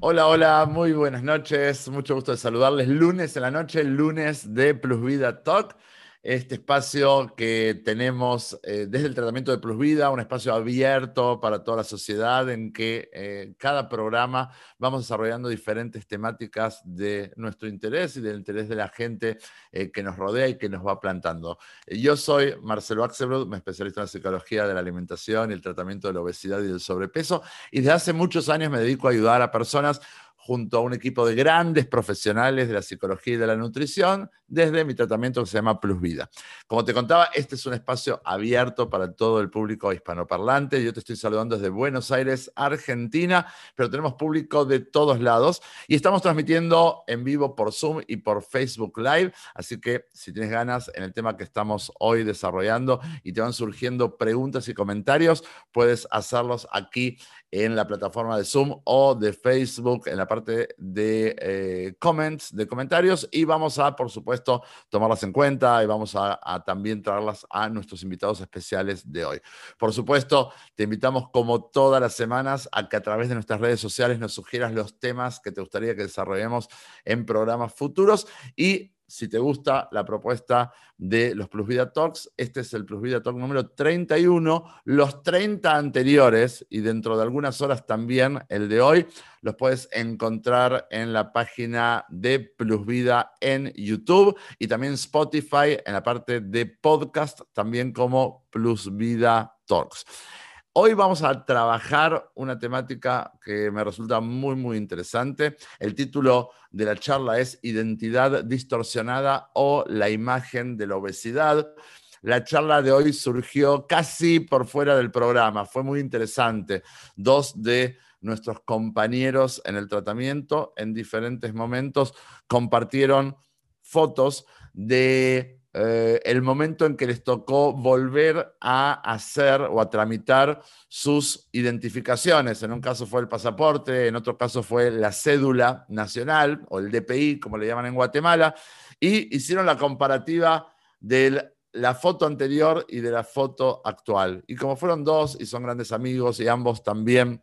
Hola, hola, muy buenas noches. Mucho gusto de saludarles. Lunes en la noche, lunes de Plus Vida Talk este espacio que tenemos eh, desde el tratamiento de Plus Vida, un espacio abierto para toda la sociedad en que eh, cada programa vamos desarrollando diferentes temáticas de nuestro interés y del interés de la gente eh, que nos rodea y que nos va plantando. Yo soy Marcelo Axelrod, me especialista en psicología de la alimentación y el tratamiento de la obesidad y del sobrepeso, y desde hace muchos años me dedico a ayudar a personas junto a un equipo de grandes profesionales de la psicología y de la nutrición desde mi tratamiento que se llama Plus Vida. Como te contaba, este es un espacio abierto para todo el público hispanoparlante. Yo te estoy saludando desde Buenos Aires, Argentina, pero tenemos público de todos lados y estamos transmitiendo en vivo por Zoom y por Facebook Live. Así que si tienes ganas en el tema que estamos hoy desarrollando y te van surgiendo preguntas y comentarios, puedes hacerlos aquí en la plataforma de Zoom o de Facebook en la parte de eh, comments, de comentarios y vamos a, por supuesto, tomarlas en cuenta y vamos a, a, también traerlas a nuestros invitados especiales de hoy. Por supuesto, te invitamos como todas las semanas a que a través de nuestras redes sociales nos sugieras los temas que te gustaría que desarrollemos en programas futuros y si te gusta la propuesta de los Plus Vida Talks, este es el Plus Vida Talk número 31. Los 30 anteriores y dentro de algunas horas también el de hoy, los puedes encontrar en la página de Plus Vida en YouTube y también Spotify en la parte de podcast, también como Plus Vida Talks. Hoy vamos a trabajar una temática que me resulta muy, muy interesante. El título de la charla es Identidad distorsionada o la imagen de la obesidad. La charla de hoy surgió casi por fuera del programa, fue muy interesante. Dos de nuestros compañeros en el tratamiento en diferentes momentos compartieron fotos de eh, el momento en que les tocó volver a hacer o a tramitar sus identificaciones. En un caso fue el pasaporte, en otro caso fue la cédula nacional o el DPI, como le llaman en Guatemala, y hicieron la comparativa de la foto anterior y de la foto actual. Y como fueron dos y son grandes amigos y ambos también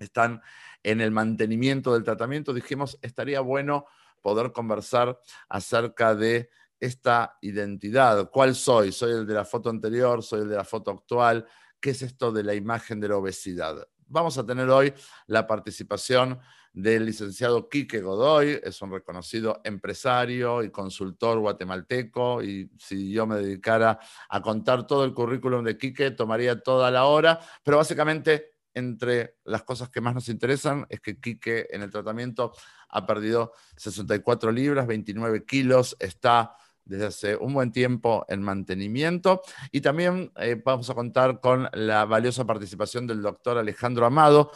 están en el mantenimiento del tratamiento, dijimos, estaría bueno poder conversar acerca de esta identidad. ¿Cuál soy? ¿Soy el de la foto anterior? ¿Soy el de la foto actual? ¿Qué es esto de la imagen de la obesidad? Vamos a tener hoy la participación del licenciado Quique Godoy, es un reconocido empresario y consultor guatemalteco, y si yo me dedicara a contar todo el currículum de Quique, tomaría toda la hora, pero básicamente entre las cosas que más nos interesan es que Quique en el tratamiento ha perdido 64 libras, 29 kilos, está desde hace un buen tiempo en mantenimiento. Y también eh, vamos a contar con la valiosa participación del doctor Alejandro Amado,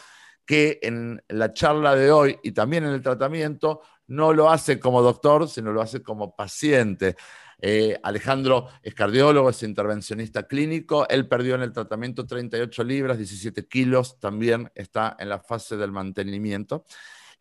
que en la charla de hoy y también en el tratamiento no lo hace como doctor, sino lo hace como paciente. Eh, Alejandro es cardiólogo, es intervencionista clínico. Él perdió en el tratamiento 38 libras, 17 kilos, también está en la fase del mantenimiento.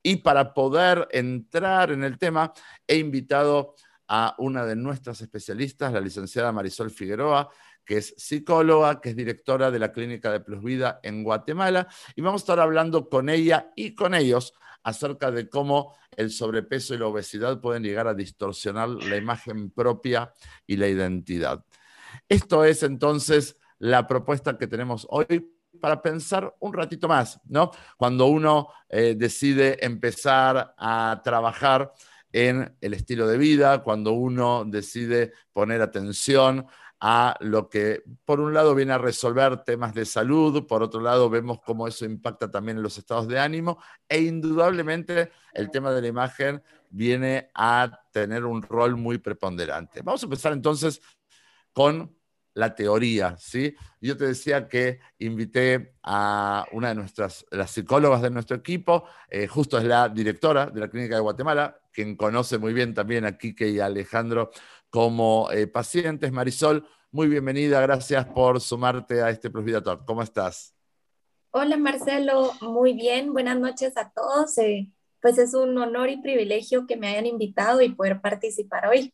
Y para poder entrar en el tema, he invitado a una de nuestras especialistas, la licenciada Marisol Figueroa, que es psicóloga, que es directora de la Clínica de Plus Vida en Guatemala, y vamos a estar hablando con ella y con ellos acerca de cómo el sobrepeso y la obesidad pueden llegar a distorsionar la imagen propia y la identidad. Esto es entonces la propuesta que tenemos hoy para pensar un ratito más, ¿no? Cuando uno eh, decide empezar a trabajar en el estilo de vida, cuando uno decide poner atención a lo que por un lado viene a resolver temas de salud, por otro lado vemos cómo eso impacta también en los estados de ánimo e indudablemente el tema de la imagen viene a tener un rol muy preponderante. Vamos a empezar entonces con la teoría, ¿sí? Yo te decía que invité a una de nuestras, las psicólogas de nuestro equipo, eh, justo es la directora de la Clínica de Guatemala, quien conoce muy bien también a Quique y a Alejandro como eh, pacientes. Marisol, muy bienvenida, gracias por sumarte a este Plus Vida Talk. ¿Cómo estás? Hola Marcelo, muy bien, buenas noches a todos. Eh, pues es un honor y privilegio que me hayan invitado y poder participar hoy.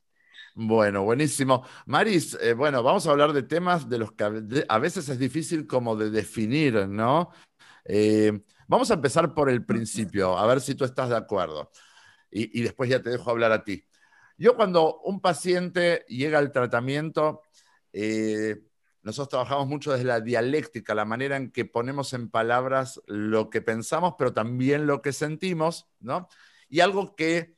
Bueno, buenísimo. Maris, eh, bueno, vamos a hablar de temas de los que a veces es difícil como de definir, ¿no? Vamos a empezar por el principio, a ver si tú estás de acuerdo. Y, después ya te dejo hablar a ti. Yo cuando un paciente llega al tratamiento, eh, nosotros trabajamos mucho desde la dialéctica, la manera en que ponemos en palabras lo que pensamos, pero también lo que sentimos, ¿no? Y algo que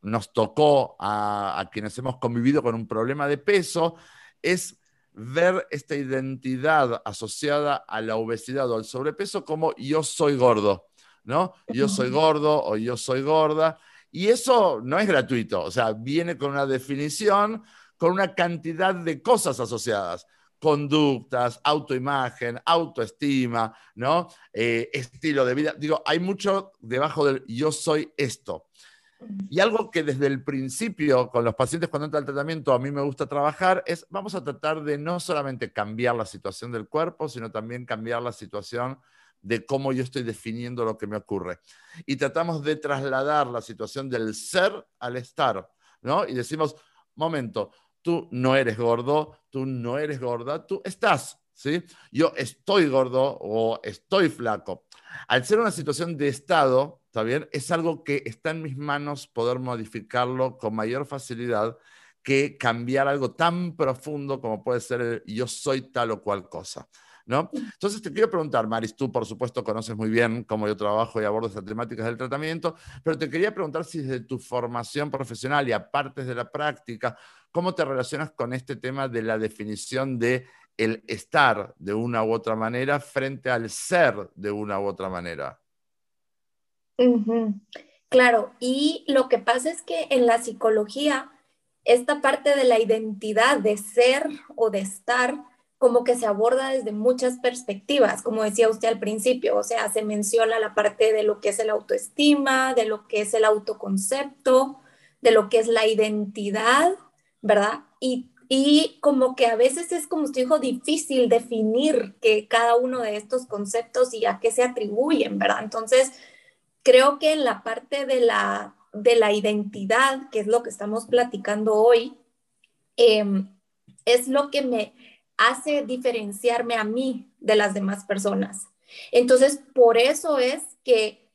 nos tocó a, a quienes hemos convivido con un problema de peso es ver esta identidad asociada a la obesidad o al sobrepeso como yo soy gordo, ¿no? Yo soy gordo o yo soy gorda. Y eso no es gratuito, o sea, viene con una definición, con una cantidad de cosas asociadas conductas, autoimagen, autoestima, ¿no? Eh, estilo de vida. Digo, hay mucho debajo del yo soy esto. Y algo que desde el principio con los pacientes cuando entra al tratamiento a mí me gusta trabajar es vamos a tratar de no solamente cambiar la situación del cuerpo, sino también cambiar la situación de cómo yo estoy definiendo lo que me ocurre. Y tratamos de trasladar la situación del ser al estar, ¿no? Y decimos, momento, tú no eres gordo, tú no eres gorda, tú estás, ¿sí? Yo estoy gordo o estoy flaco. Al ser una situación de estado, ¿está bien? Es algo que está en mis manos poder modificarlo con mayor facilidad que cambiar algo tan profundo como puede ser yo soy tal o cual cosa. ¿No? Entonces te quiero preguntar, Maris, tú por supuesto conoces muy bien cómo yo trabajo y abordo estas temáticas del tratamiento, pero te quería preguntar si desde tu formación profesional y aparte de la práctica, ¿cómo te relacionas con este tema de la definición de el estar de una u otra manera frente al ser de una u otra manera. Claro, y lo que pasa es que en la psicología, esta parte de la identidad de ser o de estar, como que se aborda desde muchas perspectivas, como decía usted al principio, o sea, se menciona la parte de lo que es el autoestima, de lo que es el autoconcepto, de lo que es la identidad, ¿verdad? Y y como que a veces es, como usted dijo, difícil definir que cada uno de estos conceptos y a qué se atribuyen, ¿verdad? Entonces, creo que en la parte de la, de la identidad, que es lo que estamos platicando hoy, em, es lo que me hace diferenciarme a mí de las demás personas. Entonces, por eso es que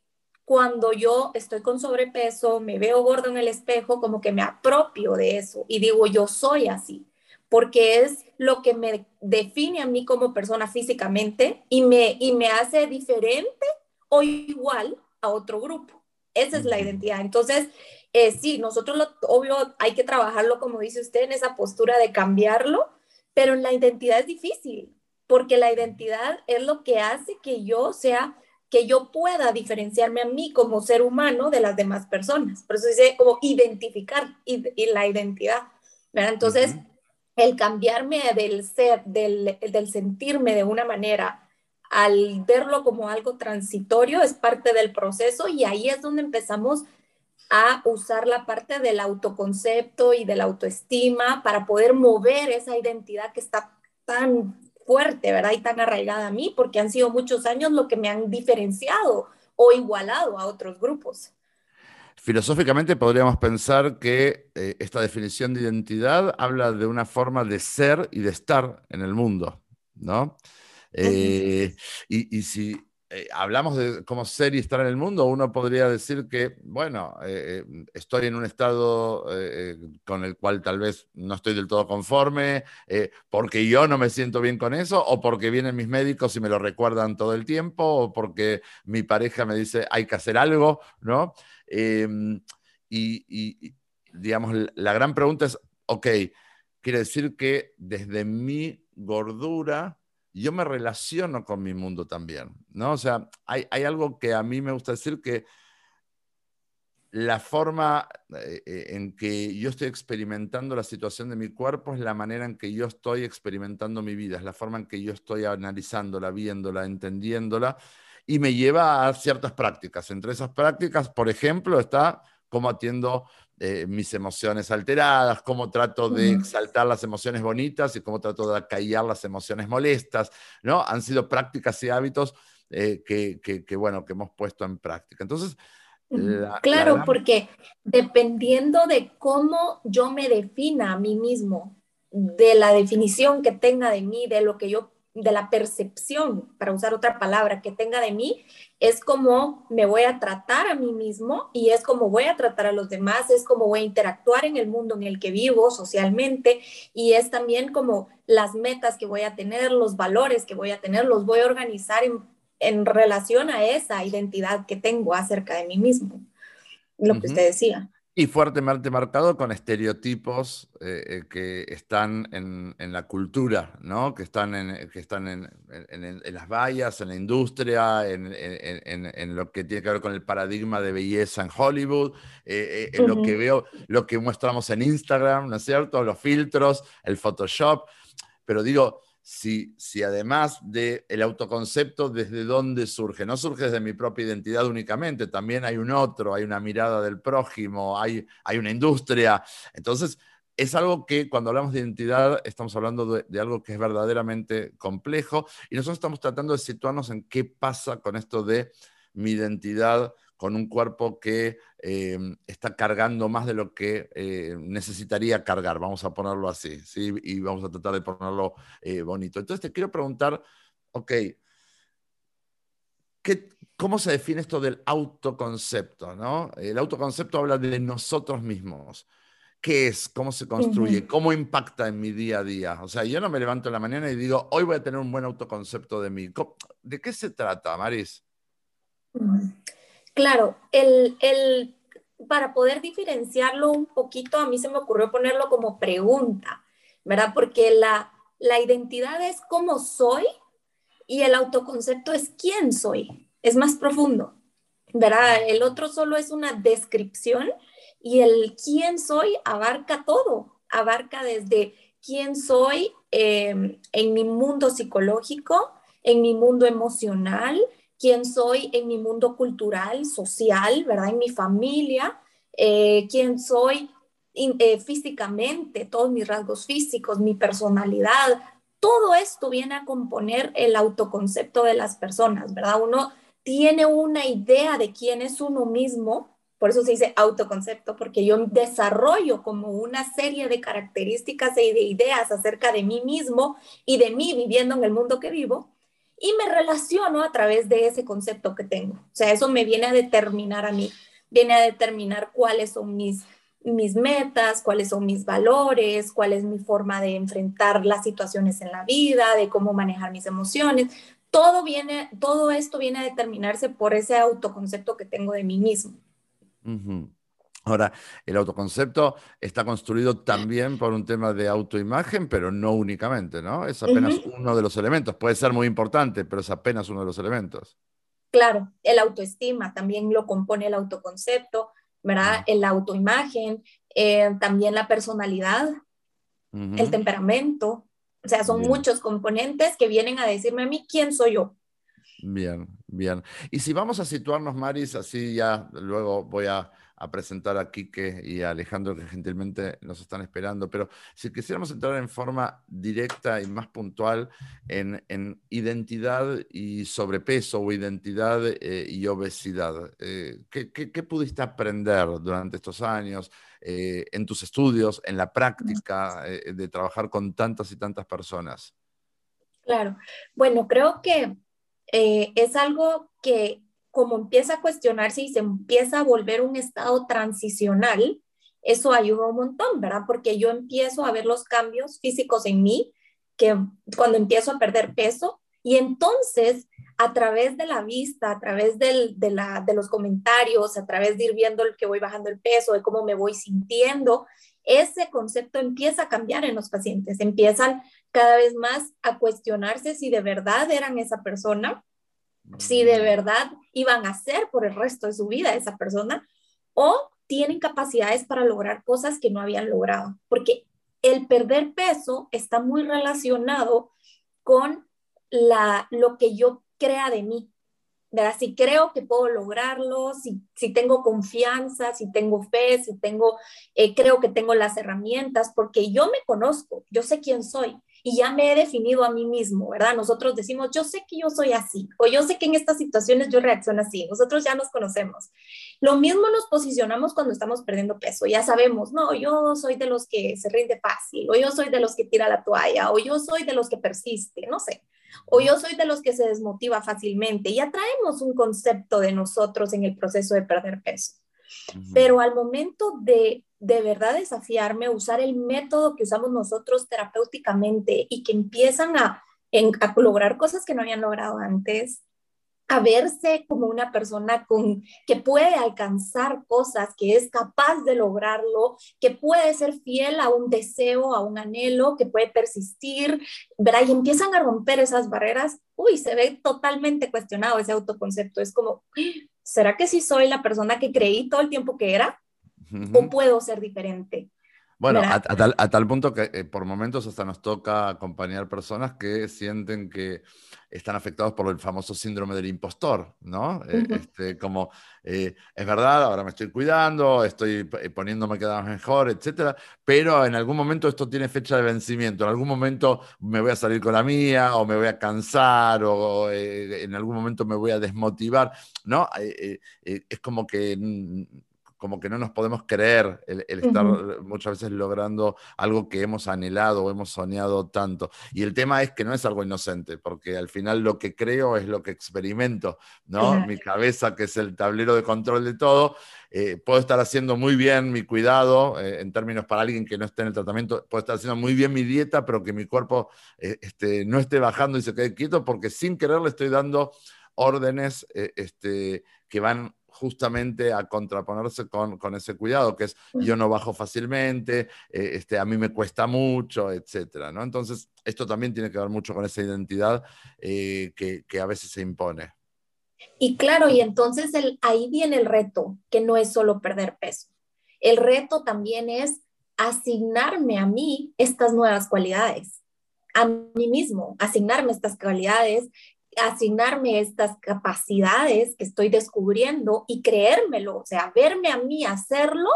cuando yo estoy con sobrepeso, me veo gordo en el espejo, como que me apropio de eso y digo, yo soy así, porque es lo que me define a mí como persona físicamente y me, y me hace diferente o igual a otro grupo. Esa es la identidad. Entonces, eh, sí, nosotros lo obvio hay que trabajarlo, como dice usted, en esa postura de cambiarlo, pero en la identidad es difícil, porque la identidad es lo que hace que yo sea que yo pueda diferenciarme a mí como ser humano de las demás personas. Por eso dice como identificar y, la identidad. ¿verdad? Entonces, el cambiarme del ser, del, del sentirme de una manera, al verlo como algo transitorio, es parte del proceso y ahí es donde empezamos a usar la parte del autoconcepto y de la autoestima para poder mover esa identidad que está tan fuerte, ¿verdad? Y tan arraigada a mí, porque han sido muchos años lo que me han diferenciado o igualado a otros grupos. Filosóficamente podríamos pensar que eh, esta definición de identidad habla de una forma de ser y de estar en el mundo, ¿no? Eh, y, y, si eh, hablamos de cómo ser y estar en el mundo, uno podría decir que, bueno, eh, eh, estoy en un estado con el cual tal vez no estoy del todo conforme, porque yo no me siento bien con eso, o porque vienen mis médicos y me lo recuerdan todo el tiempo, o porque mi pareja me dice hay que hacer algo, ¿no? Em, y, y, digamos, la gran pregunta es, ok, quiere decir que desde mi gordura, yo me relaciono con mi mundo también, ¿no? O sea, hay, algo que a mí me gusta decir que la forma eh, eh, en que yo estoy experimentando la situación de mi cuerpo es la manera en que yo estoy experimentando mi vida, es la forma en que yo estoy analizándola, viéndola, entendiéndola, y me lleva a ciertas prácticas. Entre esas prácticas, por ejemplo, está cómo atiendo eh, mis emociones alteradas, cómo trato de exaltar las emociones bonitas y cómo trato de acallar las emociones molestas, ¿no? Han sido prácticas y hábitos eh, que, bueno, que hemos puesto en práctica. Entonces, claro, porque dependiendo de cómo yo me defina a mí mismo, de la definición que tenga de mí, de lo que yo de la percepción, para usar otra palabra, que tenga de mí, es como me voy a tratar a mí mismo y es como voy a tratar a los demás, es como voy a interactuar en el mundo en el que vivo socialmente y es también como las metas que voy a tener, los valores que voy a tener, los voy a organizar en, en relación a esa identidad que tengo acerca de mí mismo, lo que usted decía. Y fuertemente marcado con estereotipos eh, eh, que están en, la cultura, ¿no? que están, en, que están en, las vallas, en la industria, en, lo que tiene que ver con el paradigma de belleza en Hollywood, eh, en lo que veo, lo que mostramos en Instagram, ¿no es cierto? Los filtros, el Photoshop. Pero digo, si, además del el autoconcepto, desde dónde surge, no surge desde mi propia identidad únicamente, también hay un otro, hay una mirada del prójimo, hay, hay una industria. Entonces, es algo que cuando hablamos de identidad estamos hablando de, de, algo que es verdaderamente complejo y nosotros estamos tratando de situarnos en qué pasa con esto de mi identidad con un cuerpo que eh, está cargando más de lo que eh, necesitaría cargar, vamos a ponerlo así, ¿sí? y vamos a tratar de ponerlo eh, bonito. Entonces te quiero preguntar, ok, ¿qué, ¿cómo se define esto del autoconcepto? ¿no? El autoconcepto habla de nosotros mismos. ¿Qué es? ¿Cómo se construye? ¿Cómo impacta en mi día a día? O sea, yo no me levanto en la mañana y digo, hoy voy a tener un buen autoconcepto de mí. ¿De qué se trata, Maris? Claro, el, para poder diferenciarlo un poquito, a mí se me ocurrió ponerlo como pregunta, ¿verdad? Porque la, la identidad es cómo soy y el autoconcepto es quién soy, es más profundo, ¿verdad? El otro solo es una descripción y el quién soy abarca todo, abarca desde quién soy em, en mi mundo psicológico, en mi mundo emocional, quién soy en mi mundo cultural, social, ¿verdad? En mi familia, eh, quién soy eh, físicamente, todos mis rasgos físicos, mi personalidad, todo esto viene a componer el autoconcepto de las personas, ¿verdad? Uno tiene una idea de quién es uno mismo, por eso se dice autoconcepto, porque yo desarrollo como una serie de características y de ideas acerca de mí mismo y de mí viviendo en el mundo que vivo, y me relaciono a través de ese concepto que tengo. O sea, eso me viene a determinar a mí, viene a determinar cuáles son mis, mis metas, cuáles son mis valores, cuál es mi forma de enfrentar las situaciones en la vida, de cómo manejar mis emociones. Todo viene, todo esto viene a determinarse por ese autoconcepto que tengo de mí mismo. Ahora, el autoconcepto está construido también por un tema de autoimagen, pero no únicamente, ¿no? Es apenas uno de los elementos. Puede ser muy importante, pero es apenas uno de los elementos. Claro, el autoestima también lo compone el autoconcepto, ¿verdad? El autoimagen, eh, también la personalidad, el temperamento. O sea, son muchos componentes que vienen a decirme a mí quién soy yo. Bien, bien. Y si vamos a situarnos, Maris, así ya luego voy a a presentar a Quique y a Alejandro que gentilmente nos están esperando, pero si quisiéramos entrar en forma directa y más puntual en, identidad y sobrepeso o identidad eh, y obesidad, eh, ¿qué, pudiste aprender durante estos años eh, en tus estudios, en la práctica de trabajar con tantas y tantas personas? Claro, bueno, creo que es algo que como empieza a cuestionarse y se empieza a volver un estado transicional, eso ayuda un montón, ¿verdad? Porque yo empiezo a ver los cambios físicos en mí, que cuando empiezo a perder peso, y entonces a través de la vista, a través de, la, de los comentarios, a través de ir viendo el que voy bajando el peso, de cómo me voy sintiendo, ese concepto empieza a cambiar en los pacientes, empiezan cada vez más a cuestionarse si de verdad eran esa persona si de verdad iban a ser por el resto de su vida esa persona o tienen capacidades para lograr cosas que no habían logrado, porque el perder peso está muy relacionado con la, lo que yo crea de mí. ¿verdad? Si creo que puedo lograrlo, si, si tengo confianza, si tengo fe, si tengo, eh, creo que tengo las herramientas, porque yo me conozco, yo sé quién soy y ya me he definido a mí mismo, ¿verdad? Nosotros decimos, yo sé que yo soy así, o yo sé que en estas situaciones yo reacciono así, nosotros ya nos conocemos. Lo mismo nos posicionamos cuando estamos perdiendo peso, ya sabemos, no, yo soy de los que se rinde fácil, o yo soy de los que tira la toalla, o yo soy de los que persiste, no sé. o yo soy de los que se desmotiva fácilmente. Ya traemos un concepto de nosotros en el proceso de perder peso. Pero al momento de de verdad desafiarme, usar el método que usamos nosotros terapéuticamente y que empiezan a, a lograr cosas que no habían logrado antes, a verse como una persona con, que puede alcanzar cosas, que es capaz de lograrlo, que puede ser fiel a un deseo, a un anhelo, que puede persistir, ¿verdad? Y empiezan a romper esas barreras, uy, se ve totalmente cuestionado ese autoconcepto. Es como, ¿será que sí soy la persona que creí todo el tiempo que era? ¿O puedo ser diferente? Bueno, a, tal, punto que eh, por momentos hasta nos toca acompañar personas que sienten que están afectados por el famoso síndrome del impostor, ¿no? Eh, este, como, eh, es verdad, ahora me estoy cuidando, estoy poniéndome cada vez mejor, etcétera, pero en algún momento esto tiene fecha de vencimiento, en algún momento me voy a salir con la mía, o me voy a cansar, o en algún momento me voy a desmotivar, ¿no? es como que como que no nos podemos creer el, estar muchas veces logrando algo que hemos anhelado o hemos soñado tanto. Y el tema es que no es algo inocente, porque al final lo que creo es lo que experimento, ¿no? Mi cabeza, que es el tablero de control de todo, eh, puedo estar haciendo muy bien mi cuidado, eh, en términos para alguien que no esté en el tratamiento, puedo estar haciendo muy bien mi dieta, pero que mi cuerpo eh, este, no esté bajando y se quede quieto, porque sin querer le estoy dando órdenes este, que van justamente a contraponerse con, con, ese cuidado, que es yo no bajo fácilmente, eh, este, a mí me cuesta mucho, etcétera, ¿no? Entonces, esto también tiene que ver mucho con esa identidad eh, que, que, a veces se impone. Y claro, y entonces el, ahí viene el reto, que no es solo perder peso. El reto también es asignarme a mí estas nuevas cualidades, a mí mismo, asignarme estas cualidades asignarme estas capacidades que estoy descubriendo y creérmelo, o sea, verme a mí hacerlo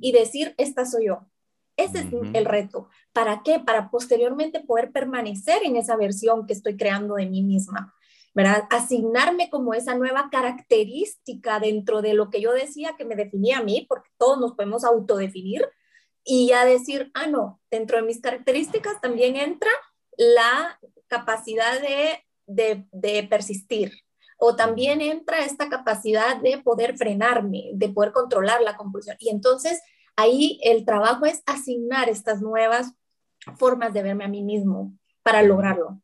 y decir, esta soy yo. Ese es el reto. ¿Para qué? Para posteriormente poder permanecer en esa versión que estoy creando de mí misma. ¿verdad? Asignarme como esa nueva característica dentro de lo que yo decía que me definía a mí, porque todos nos podemos autodefinir, y ya decir, ah, no, dentro de mis características también entra la capacidad de de, persistir. O también entra esta capacidad de poder frenarme, de poder controlar la compulsión. Y entonces ahí el trabajo es asignar estas nuevas formas de verme a mí mismo para lograrlo.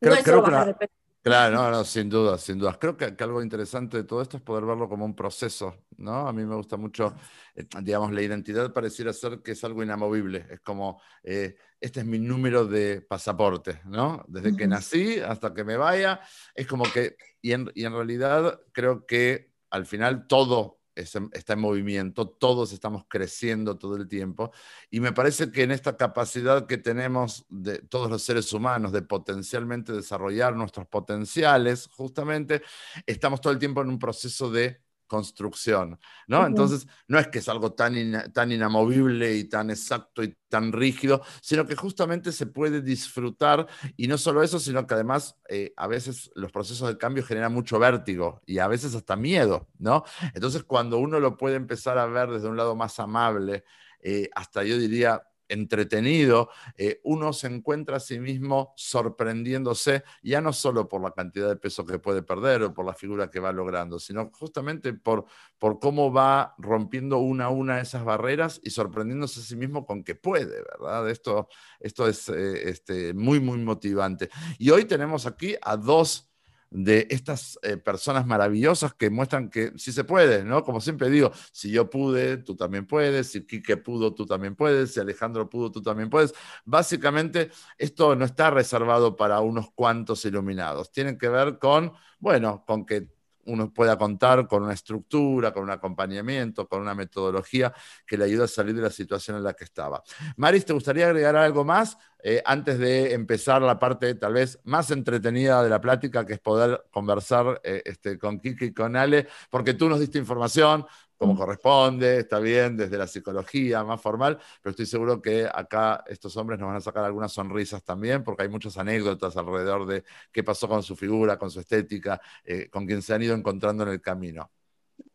no es bajar de Claro, no, no, sin duda, sin duda. Creo que, algo interesante de todo esto es poder verlo como un proceso, ¿no? A mí me gusta mucho, eh, digamos, la identidad pareciera ser que es algo inamovible. Es como, eh, este es mi número de pasaporte, ¿no? Desde que nací hasta que me vaya, es como que, y en, y en realidad creo que al final todo está en movimiento, todos estamos creciendo todo el tiempo y me parece que en esta capacidad que tenemos de todos los seres humanos de potencialmente desarrollar nuestros potenciales, justamente estamos todo el tiempo en un proceso de construcción, ¿no? Entonces, no es que es algo tan, tan inamovible y tan exacto y tan rígido, sino que justamente se puede disfrutar y no solo eso, sino que además eh, a veces los procesos de cambio generan mucho vértigo y a veces hasta miedo, ¿no? Entonces, cuando uno lo puede empezar a ver desde un lado más amable, eh, hasta yo diría entretenido, eh, uno se encuentra a sí mismo sorprendiéndose, ya no solo por la cantidad de peso que puede perder o por la figura que va logrando, sino justamente por, por cómo va rompiendo una a una esas barreras y sorprendiéndose a sí mismo con que puede, ¿verdad? Esto, esto es eh, este, muy, muy motivante. Y hoy tenemos aquí a dos de estas eh, personas maravillosas que muestran que sí se puede, ¿no? Como siempre digo, si yo pude, tú también puedes, si Quique pudo, tú también puedes, si Alejandro pudo, tú también puedes. Básicamente, esto no está reservado para unos cuantos iluminados, tiene que ver con, bueno, con que uno pueda contar con una estructura, con un acompañamiento, con una metodología que le ayude a salir de la situación en la que estaba. Maris, ¿te gustaría agregar algo más eh, antes de empezar la parte tal vez más entretenida de la plática, que es poder conversar eh, este, con Kiki y con Ale? Porque tú nos diste información, como corresponde, está bien, desde la psicología más formal, pero estoy seguro que acá estos hombres nos van a sacar algunas sonrisas también, porque hay muchas anécdotas alrededor de qué pasó con su figura, con su estética, eh, con quien se han ido encontrando en el camino.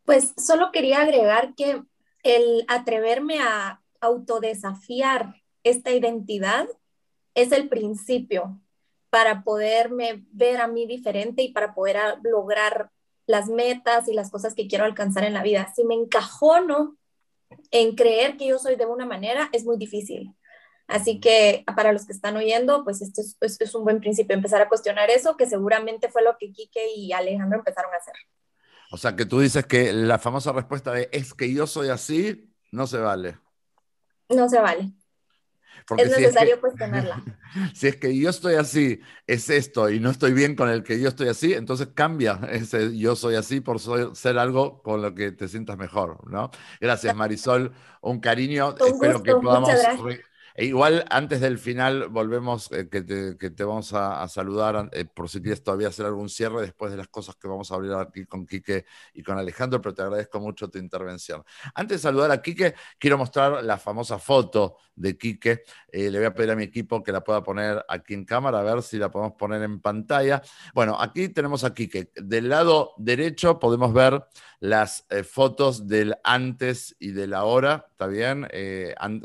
Pues solo quería agregar que el atreverme a autodesafiar esta identidad es el principio para poderme ver a mí diferente y para poder lograr las metas y las cosas que quiero alcanzar en la vida. Si me encajono en creer que yo soy de una manera, es muy difícil. Así que para los que están oyendo, pues esto es, es, un buen principio, empezar a cuestionar eso, que seguramente fue lo que Quique y Alejandro empezaron a hacer. O sea, que tú dices que la famosa respuesta de es que yo soy así, no se vale. No se vale. Es necesario cuestionarla. Si es que yo estoy así, es esto, y no estoy bien con el que yo estoy así, entonces cambia ese yo soy así por ser algo con lo que te sientas mejor, ¿no? Gracias, Marisol. Un cariño. Espero que podamos e igual antes del final volvemos, eh, que, te, vamos a, saludar eh, por si quieres todavía hacer algún cierre después de las cosas que vamos a hablar aquí con Quique y con Alejandro, pero te agradezco mucho tu intervención. Antes de saludar a Quique, quiero mostrar la famosa foto de Quique. Eh, le voy a pedir a mi equipo que la pueda poner aquí en cámara, a ver si la podemos poner en pantalla. Bueno, aquí tenemos a Quique. Del lado derecho podemos ver las fotos del antes y del ahora, ¿está bien?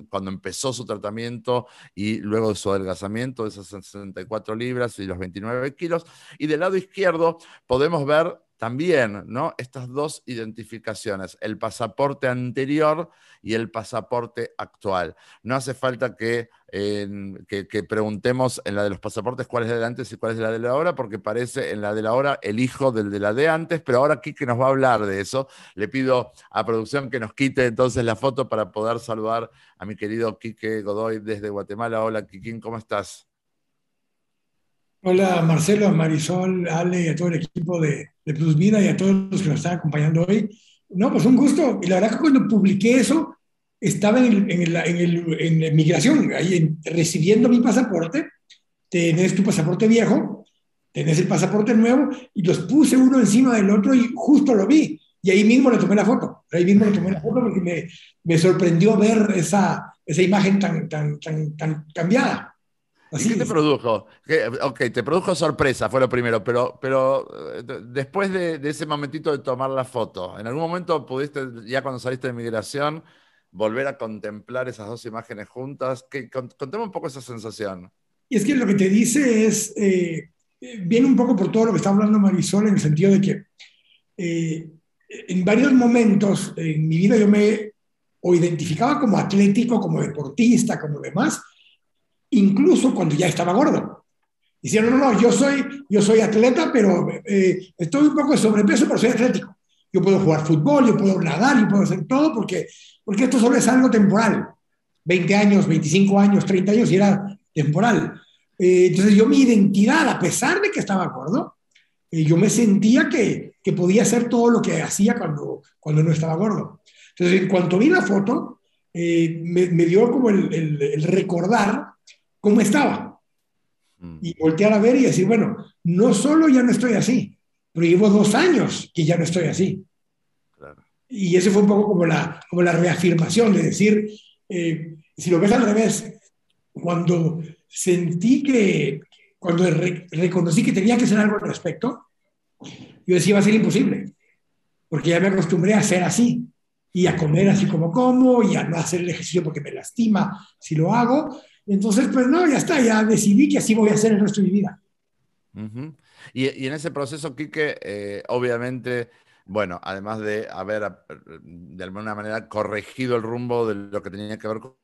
cuando empezó su tratamiento y luego de su adelgazamiento de esas 64 libras y los 29 kilos. Y del lado izquierdo podemos ver también ¿no? estas dos identificaciones, el pasaporte anterior y el pasaporte actual. No hace falta que, que, preguntemos en la de los pasaportes cuál es la de antes y cuál es la de la ahora, porque parece en la de la hora el hijo del de la de antes, pero ahora Kike nos va a hablar de eso. Le pido a producción que nos quite entonces la foto para poder saludar a mi querido Quique Godoy desde Guatemala. Hola, Kikín, ¿cómo estás? Hola Marcelo, Marisol, Ale y a todo el equipo de, de Plus Vida y a todos los que nos están acompañando hoy. No, pues un gusto. Y la verdad que cuando publiqué eso, estaba en, en, en, en migración, ahí recibiendo mi pasaporte. Tenés tu pasaporte viejo, tenés el pasaporte nuevo, y los puse uno encima del otro y justo lo vi. Y ahí mismo le tomé la foto. Ahí mismo le tomé la foto porque me, sorprendió ver esa, imagen tan cambiada. ¿Qué te produjo? Ok, te produjo sorpresa, fue lo primero, pero, pero eh, después de, ese momentito de tomar la foto, ¿en algún momento pudiste, ya cuando saliste de migración, volver a contemplar esas dos imágenes juntas? ¿Qué, contame un poco esa sensación. Y es que lo que te dice es, eh, viene un poco por todo lo que está hablando Marisol, en el sentido de que eh, en varios momentos en mi vida yo me o identificaba como atlético, como deportista, como demás, incluso cuando ya estaba gordo. Dicieron, no, no, yo soy, yo soy atleta, pero eh, estoy un poco de sobrepeso, pero soy atlético. Yo puedo jugar fútbol, yo puedo nadar, yo puedo hacer todo, porque, porque esto solo es algo temporal. 20 años, 25 años, 30 años, y era temporal. Eh, entonces yo mi identidad, a pesar de que estaba gordo, eh, yo me sentía que, que, podía hacer todo lo que hacía cuando, cuando no estaba gordo. Entonces, en cuanto vi la foto, me, me, dio como el, el, el recordar cómo estaba. Mm. Y voltear a ver y decir, bueno, no solo ya no estoy así, pero llevo dos años que ya no estoy así. Y ese fue un poco como la, como la reafirmación de decir, eh, si lo ves al revés, cuando sentí que, cuando reconocí que tenía que hacer algo al respecto, yo decía, va a ser imposible, porque ya me acostumbré a ser así y a comer así como como y a no hacer el ejercicio porque me lastima si lo hago. Entonces, pues no, ya está, ya decidí que así voy a hacer el resto de mi vida. y, en ese proceso, Quique, eh, obviamente, bueno, además de haber de alguna manera corregido el rumbo de lo que tenía que ver con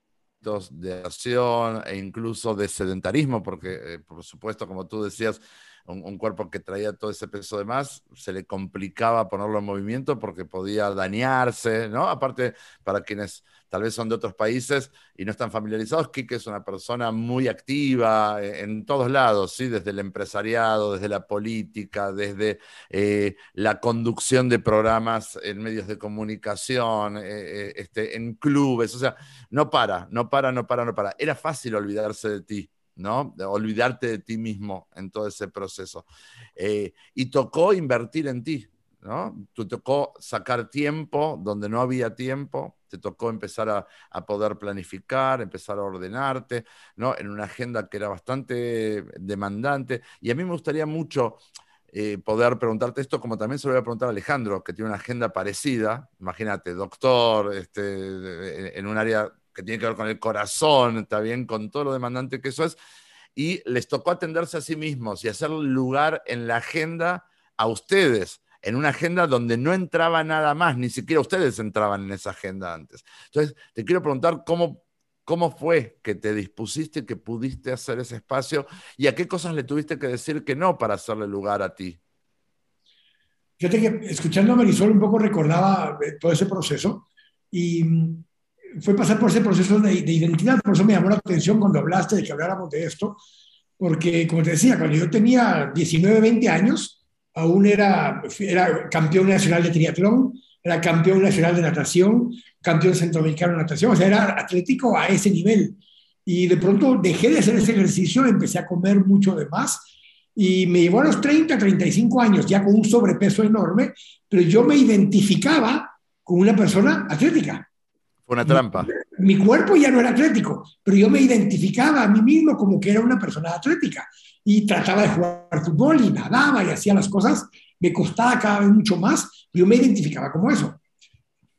de acción e incluso de sedentarismo, porque eh, por supuesto, como tú decías, un, cuerpo que traía todo ese peso de más, se le complicaba ponerlo en movimiento porque podía dañarse, ¿no? Aparte, para quienes tal vez son de otros países y no están familiarizados, Kike es una persona muy activa eh, en, todos lados, ¿sí? Desde el empresariado, desde la política, desde eh, la conducción de programas en medios de comunicación, eh, este, en clubes, o sea, no para, no para, no para, no para. Era fácil olvidarse de ti ¿no? De olvidarte de ti mismo en todo ese proceso. Y tocó invertir en ti, ¿no? Te tocó sacar tiempo donde no había tiempo, te tocó empezar a, poder planificar, empezar a ordenarte, ¿no? En una agenda que era bastante demandante. Y a mí me gustaría mucho eh, poder preguntarte esto, como también se lo voy a preguntar a Alejandro, que tiene una agenda parecida. Imagínate, doctor, este, en un área que tiene que ver con el corazón, está bien, con todo lo demandante que eso es. y les tocó atenderse a sí mismos y hacer lugar en la agenda a ustedes, en una agenda donde no entraba nada más, ni siquiera ustedes entraban en esa agenda antes. Entonces, te quiero preguntar cómo, cómo fue que te dispusiste que pudiste hacer ese espacio y a qué cosas le tuviste que decir que no para hacerle lugar a ti. Fíjate que escuchando a Marisol un poco recordaba eh, todo ese proceso y mm, fue pasar por ese proceso de, identidad, por eso me llamó la atención cuando hablaste de que habláramos de esto, porque como te decía, cuando yo tenía 19, 20 años, aún era, era campeón nacional de triatlón, era campeón nacional de natación, campeón centroamericano de natación, o sea, era atlético a ese nivel. Y de pronto dejé de hacer ese ejercicio, empecé a comer mucho de más y me llevó a los 30, 35 años, ya con un sobrepeso enorme, pero yo me identificaba con una persona atlética. Una trampa. Mi, cuerpo ya no era atlético, pero yo me identificaba a mí mismo como que era una persona atlética y trataba de jugar fútbol y nadaba y hacía las cosas. Me costaba cada vez mucho más, yo me identificaba como eso.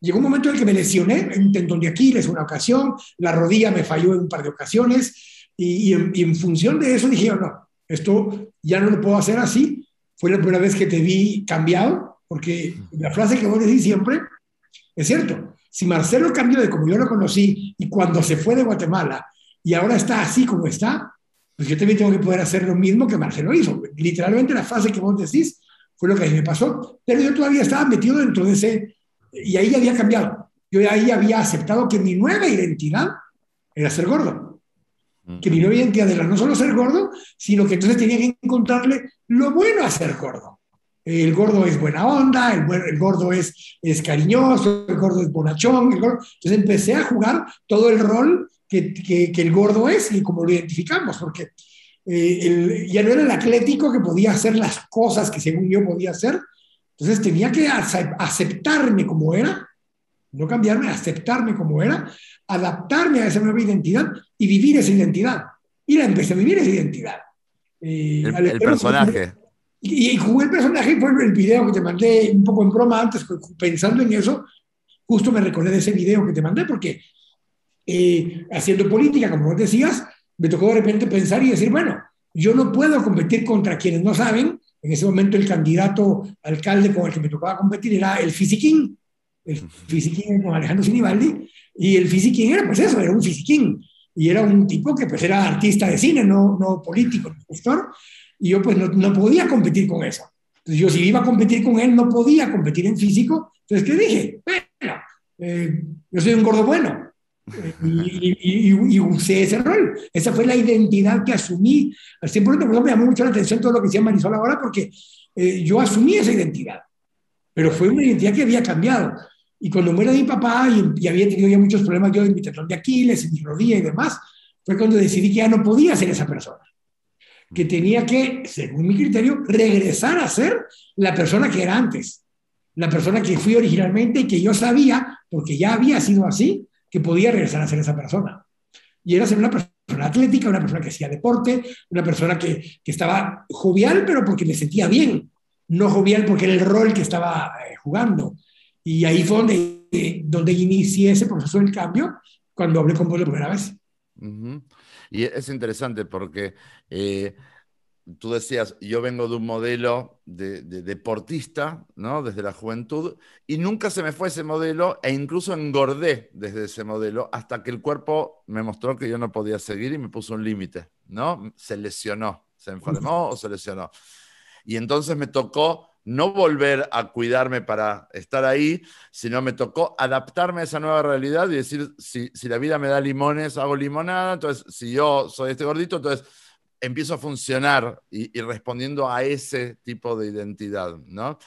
Llegó un momento en el que me lesioné, un tendón de Aquiles una ocasión, la rodilla me falló en un par de ocasiones y, en, función de eso dije, no, esto ya no lo puedo hacer así. Fue la primera vez que te vi cambiado, porque la frase que vos decís siempre es cierto. Si Marcelo cambió de como yo lo conocí y cuando se fue de Guatemala y ahora está así como está, pues yo también tengo que poder hacer lo mismo que Marcelo hizo. Literalmente la frase que vos decís fue lo que a mí me pasó, pero yo todavía estaba metido dentro de ese, y ahí había cambiado. Yo ahí había aceptado que mi nueva identidad era ser gordo. Mm. Que mi nueva identidad era no solo ser gordo, sino que entonces tenía que encontrarle lo bueno a ser gordo el gordo es buena onda, el, gordo es, es, cariñoso, el gordo es bonachón. Entonces empecé a jugar todo el rol que, que, el gordo es y como lo identificamos, porque eh, ya no era el atlético que podía hacer las cosas que según yo podía hacer. Entonces tenía que aceptarme como era, no cambiarme, aceptarme como era, adaptarme a esa nueva identidad y vivir esa identidad. Y la empecé a vivir esa identidad. Eh, el, personaje. Y, jugué el personaje, fue el video que te mandé un poco en broma antes, pensando en eso, justo me recordé de ese video que te mandé, porque eh, haciendo política, como vos decías, me tocó de repente pensar y decir, bueno, yo no puedo competir contra quienes no saben. En ese momento el candidato alcalde con el que me tocaba competir era el fisiquín, el fisiquín con Alejandro Sinibaldi, y el fisiquín era pues eso, era un fisiquín, y era un tipo que pues era artista de cine, no, no político, gestor, y yo pues no, podía competir con eso. Entonces yo si iba a competir con él no podía competir en físico. Entonces, ¿qué dije? Bueno, eh, yo soy un gordo bueno. Y, usé ese rol. Esa fue la identidad que asumí. Al 100%, por me llamó mucho la atención todo lo que decía Marisol ahora porque eh, yo asumí esa identidad. Pero fue una identidad que había cambiado. Y cuando muere mi papá y, había tenido ya muchos problemas yo en mi tendón de Aquiles, en mi rodilla y demás, fue cuando decidí que ya no podía ser esa persona que tenía que, según mi criterio, regresar a ser la persona que era antes, la persona que fui originalmente y que yo sabía, porque ya había sido así, que podía regresar a ser esa persona. Y era ser una persona atlética, una persona que hacía deporte, una persona que, que estaba jovial, pero porque me sentía bien, no jovial porque era el rol que estaba eh, jugando. Y ahí fue donde, donde inicié ese proceso del cambio, cuando hablé con vos la primera vez. Y es interesante porque eh, tú decías, yo vengo de un modelo de, deportista, ¿no? Desde la juventud, y nunca se me fue ese modelo, e incluso engordé desde ese modelo, hasta que el cuerpo me mostró que yo no podía seguir y me puso un límite, ¿no? Se lesionó, se enfermó o se lesionó. Y entonces me tocó no volver a cuidarme para estar ahí, sino me tocó adaptarme a esa nueva realidad y decir, si, la vida me da limones, hago limonada, entonces si yo soy este gordito, entonces empiezo a funcionar y, respondiendo a ese tipo de identidad, ¿no?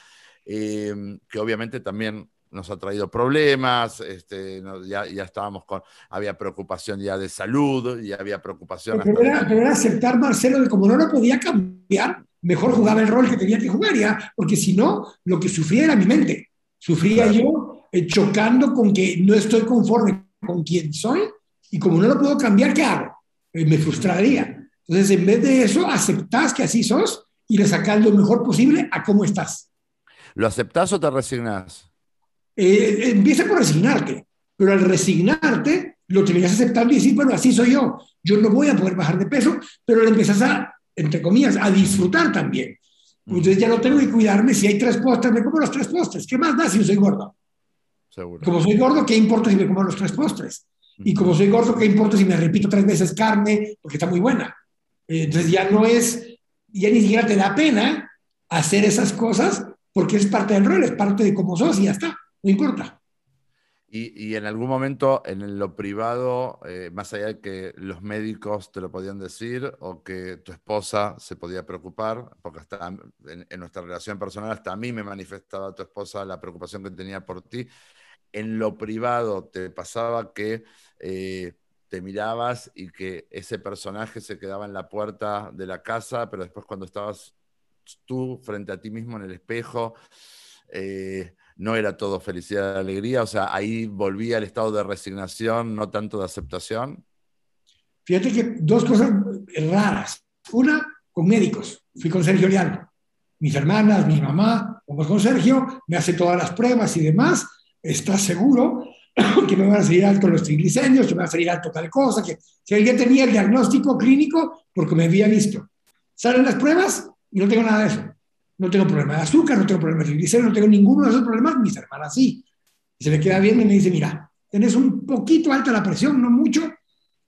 Em, que obviamente también nos ha traído problemas, este, ya, ya, estábamos con, había preocupación ya de salud, y había preocupación... Pero, era, aceptar, Marcelo, de como no lo podía cambiar, mejor jugaba el rol que tenía que jugar ya, porque si no, lo que sufría era mi mente. Sufría yo eh, chocando con que no estoy conforme con quien soy y como no lo puedo cambiar, ¿qué hago? Eh, me frustraría. Entonces, en vez de eso, aceptás que así sos y le sacás lo mejor posible a cómo estás. ¿Lo aceptás o te resignás? Eh, empieza por resignarte, pero al resignarte lo tenías aceptando y decir, bueno, así soy yo, yo no voy a poder bajar de peso, pero lo empezás a, entre comillas, a disfrutar también. Entonces ya no tengo que cuidarme, si hay tres postres, me como los tres postres, ¿qué más da si yo soy gordo? Seguro. Como soy gordo, ¿qué importa si me como los tres postres? Y como soy gordo, ¿qué importa si me repito tres veces carne? Porque está muy buena. Entonces ya no es, ya ni siquiera te da pena hacer esas cosas porque es parte del rol, es parte de cómo sos y ya está, no importa. Y, en algún momento en lo privado, eh, más allá de que los médicos te lo podían decir o que tu esposa se podía preocupar, porque hasta en, nuestra relación personal hasta a mí me manifestaba tu esposa la preocupación que tenía por ti, en lo privado te pasaba que eh, mirabas y que ese personaje se quedaba en la puerta de la casa, pero después cuando estabas tú frente a ti mismo en el espejo, eh, no era todo felicidad y alegría, o sea, ahí volvía al estado de resignación, no tanto de aceptación. Fíjate que dos cosas raras. Una, con médicos. Fui con Sergio Leal. Mis hermanas, mi mamá, vamos con Sergio, me hace todas las pruebas y demás. ¿Estás seguro que me van a salir alto los triglicéridos, que me va a salir alto tal cosa? Que si ya tenía el diagnóstico clínico porque me había visto. Salen las pruebas y no tengo nada de eso. No tengo problema de azúcar, no tengo problema de triglicéridos, no tengo ninguno de esos problemas. Mis hermanas sí. Y se me queda bien y me dice, mira, tenés un poquito alta la presión, no mucho.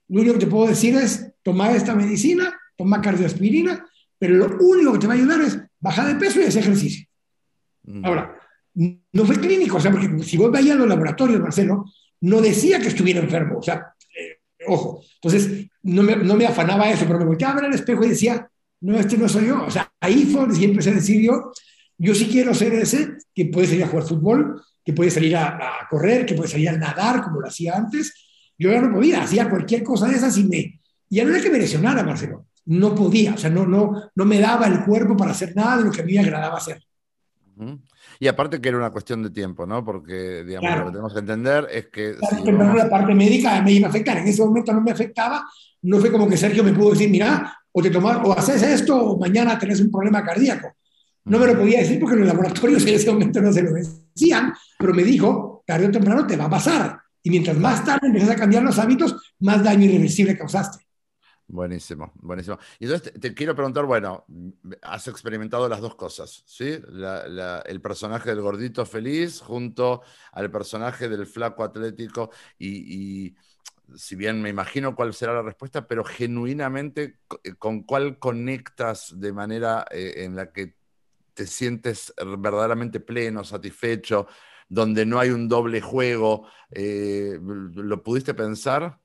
Lo único que te puedo decir es, toma esta medicina, toma cardioaspirina, pero lo único que te va a ayudar es bajar de peso y hacer ejercicio. Mm. Ahora, no fue clínico, o sea, porque si vos veías los laboratorios, Marcelo, no decía que estuviera enfermo, o sea, eh, ojo. Entonces, no me, no me afanaba eso, pero me volteaba a ver al espejo y decía, no, este no soy yo. O sea, ahí fue donde empecé a decir yo, yo sí quiero ser ese que puede salir a jugar fútbol, que puede salir a, correr, que puede salir a nadar como lo hacía antes. Yo ya no podía, hacía cualquier cosa de esas y me... Ya no era que me lesionara, Marcelo. No podía, o sea, no, no, no me daba el cuerpo para hacer nada de lo que a mí me agradaba hacer. Y aparte que era una cuestión de tiempo, ¿no? Porque, digamos, lo que tenemos que entender es que... Claro, la parte médica me iba a afectar. En ese momento no me afectaba. No fue como que Sergio me pudo decir, mira, o te tomar, o haces esto, o mañana tenés un problema cardíaco. No me lo podía decir porque en los laboratorios en ese momento no se lo decían, pero me dijo, tarde o temprano te va a pasar. Y mientras más tarde empiezas a cambiar los hábitos, más daño irreversible causaste. Buenísimo, buenísimo. Y entonces te, quiero preguntar, bueno, has experimentado las dos cosas, ¿sí? el personaje del gordito feliz junto al personaje del flaco atlético y si bien me imagino cuál será la respuesta, pero genuinamente eh, con cuál conectas de manera eh, en la que te sientes verdaderamente pleno, satisfecho, donde no hay un doble juego. Eh, ¿Lo pudiste pensar?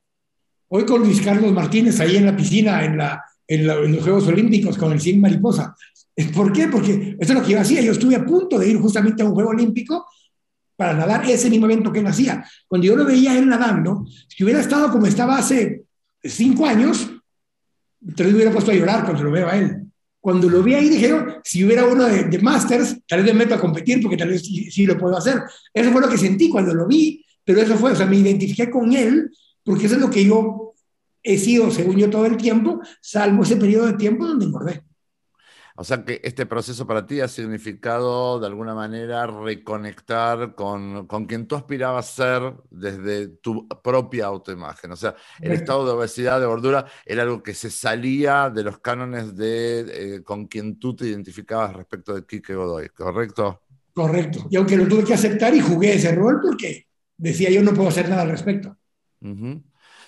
Hoy con Luis Carlos Martínez ahí en la piscina, en, la, en, los Juegos Olímpicos, con el 100 mariposa. ¿Por qué? Porque eso es lo que yo hacía. Yo estuve a punto de ir justamente a un Juego Olímpico para nadar ese mismo evento que él hacía. Cuando yo lo veía él nadando, si hubiera estado como estaba hace cinco años, tal vez hubiera puesto a llorar cuando lo veo a él. Cuando lo vi ahí dijeron, si hubiera uno de, de Masters, tal vez me meto a competir porque tal vez sí, lo puedo hacer. Eso fue lo que sentí cuando lo vi, pero eso fue, o sea, me identifiqué con él porque eso es lo que yo he sido, según yo, todo el tiempo, salvo ese periodo de tiempo donde engordé. O sea que este proceso para ti ha significado de alguna manera reconectar con, con quien tú aspirabas a ser desde tu propia autoimagen. O sea, el estado de obesidad, de gordura, era algo que se salía de los cánones de eh, con quien tú te identificabas respecto de Kike Godoy, ¿correcto? Correcto. Y aunque lo tuve que aceptar y jugué ese rol porque decía yo no puedo hacer nada al respecto. Mm-hmm.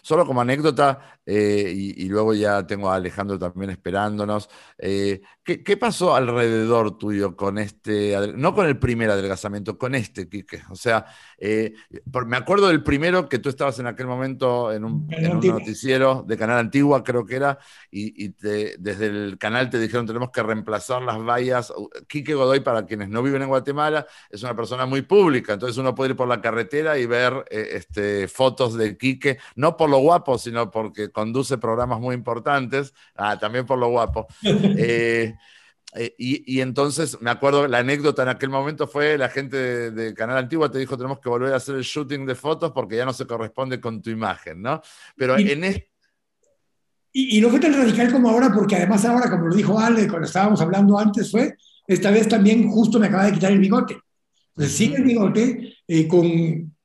Solo como anécdota, eh, y, luego ya tengo a Alejandro también esperándonos, eh, ¿qué, pasó alrededor tuyo con este, no con el primer adelgazamiento, con este, Quique? O sea, eh, me acuerdo del primero que tú estabas en aquel momento en un, noticiero de Canal Antigua, creo que era, y, desde el canal te dijeron tenemos que reemplazar las vallas. Quique Godoy, para quienes no viven en Guatemala, es una persona muy pública, entonces uno puede ir por la carretera y ver este, fotos de Quique, no por lo guapo, sino porque conduce programas muy importantes, ah, también por lo guapo. Eh, eh, y, entonces me acuerdo, la anécdota en aquel momento fue, la gente de, Canal Antigua te dijo, tenemos que volver a hacer el shooting de fotos porque ya no se corresponde con tu imagen, ¿no? Pero en este... Y, no fue tan radical como ahora, porque además ahora, como lo dijo Ale, cuando estábamos hablando antes, fue, esta vez también justo me acaba de quitar el bigote. Entonces, sigue el bigote eh, con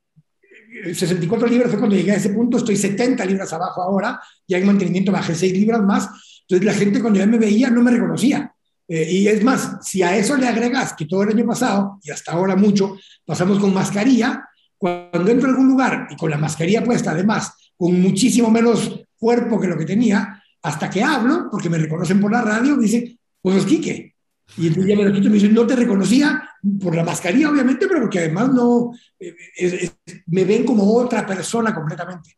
64 libras fue cuando llegué a ese punto, estoy 70 libras abajo ahora, ya en mantenimiento bajé 6 libras más, entonces la gente cuando ya me veía no me reconocía. Eh, y es más, si a eso le agregas que todo el año pasado, y hasta ahora mucho, pasamos con mascarilla, cuando entro a algún lugar y con la mascarilla puesta, además, con muchísimo menos cuerpo que lo que tenía, hasta que hablo, porque me reconocen por la radio, dicen, pues es Quique. Y entonces ya me lo quito y me dicen, no te reconocía por la mascarilla, obviamente, pero porque además no, eh, me ven como otra persona completamente.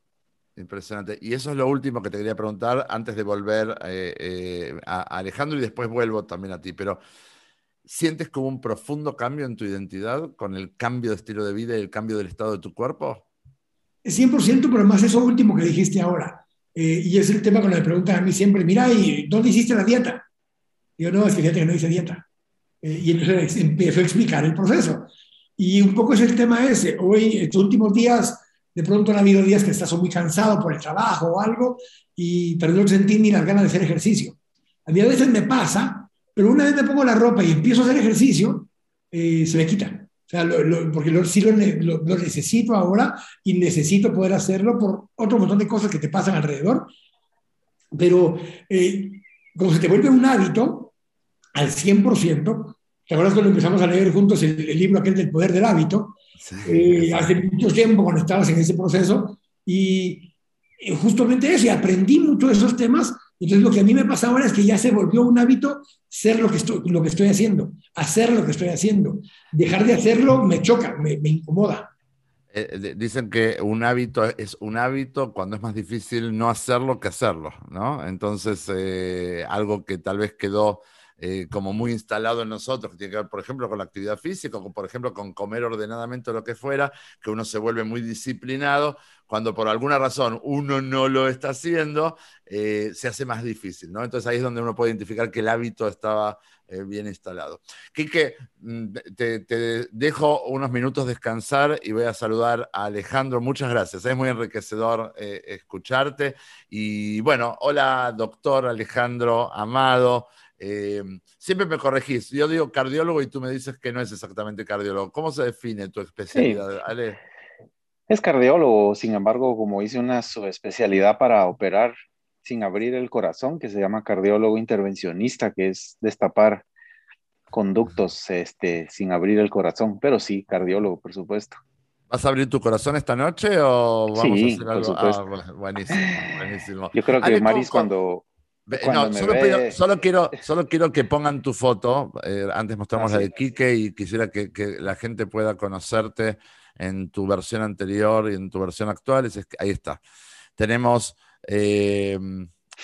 Impresionante. Y eso es lo último que te quería preguntar antes de volver eh, eh, a Alejandro y después vuelvo también a ti. Pero, ¿sientes como un profundo cambio en tu identidad con el cambio de estilo de vida y el cambio del estado de tu cuerpo? 100%, pero además eso último que dijiste ahora. y es el tema cuando me preguntan a mí siempre, mira, ¿y dónde hiciste la dieta? Digo, no, es que fíjate que no hice dieta. Eh, y entonces empiezo a explicar el proceso. Y un poco es el tema ese. Hoy, estos últimos días, de pronto han habido días que estás muy cansado por el trabajo o algo y pero no sentí ni las ganas de hacer ejercicio. A mí a veces me pasa, pero una vez me pongo la ropa y empiezo a hacer ejercicio, eh, se me quita. O sea, porque lo, sí lo, lo, necesito ahora y necesito poder hacerlo por otro montón de cosas que te pasan alrededor. Pero eh, como se te vuelve un hábito al 100%, ¿te acuerdas cuando empezamos a leer juntos el, libro aquel del poder del hábito? Eh, hace mucho tiempo cuando estabas en ese proceso y, justamente eso, y aprendí mucho de esos temas. Entonces lo que a mí me pasa ahora es que ya se volvió un hábito ser lo que estoy, lo que estoy haciendo, hacer lo que estoy haciendo. Dejar de hacerlo me choca, me, me incomoda. Eh, dicen que un hábito es un hábito cuando es más difícil no hacerlo que hacerlo, ¿no? Entonces, eh, algo que tal vez quedó eh, como muy instalado en nosotros, que tiene que ver, por ejemplo, con la actividad física, o por ejemplo, con comer ordenadamente o lo que fuera, que uno se vuelve muy disciplinado, cuando por alguna razón uno no lo está haciendo, se hace más difícil, ¿no? Entonces ahí es donde uno puede identificar que el hábito estaba eh, bien instalado. Quique, mm, te, dejo unos minutos descansar y voy a saludar a Alejandro. Muchas gracias, es muy enriquecedor eh, escucharte. Y bueno, hola doctor Alejandro Amado. Eh, siempre me corregís, yo digo cardiólogo y tú me dices que no es exactamente cardiólogo. ¿Cómo se define tu especialidad, Ale? Es cardiólogo, sin embargo, como hice una subespecialidad para operar sin abrir el corazón, que se llama cardiólogo intervencionista, que es destapar conductos este, sin abrir el corazón, pero sí, cardiólogo, por supuesto. ¿Vas a abrir tu corazón esta noche o vamos a hacer algo? Por ah, supuesto. buenísimo, buenísimo. Yo creo que Maris cuando... no, solo, quiero, solo quiero que pongan tu foto. Eh, antes mostramos la de Quique y quisiera que, que, la gente pueda conocerte en tu versión anterior y en tu versión actual. Es, ahí está. Tenemos eh,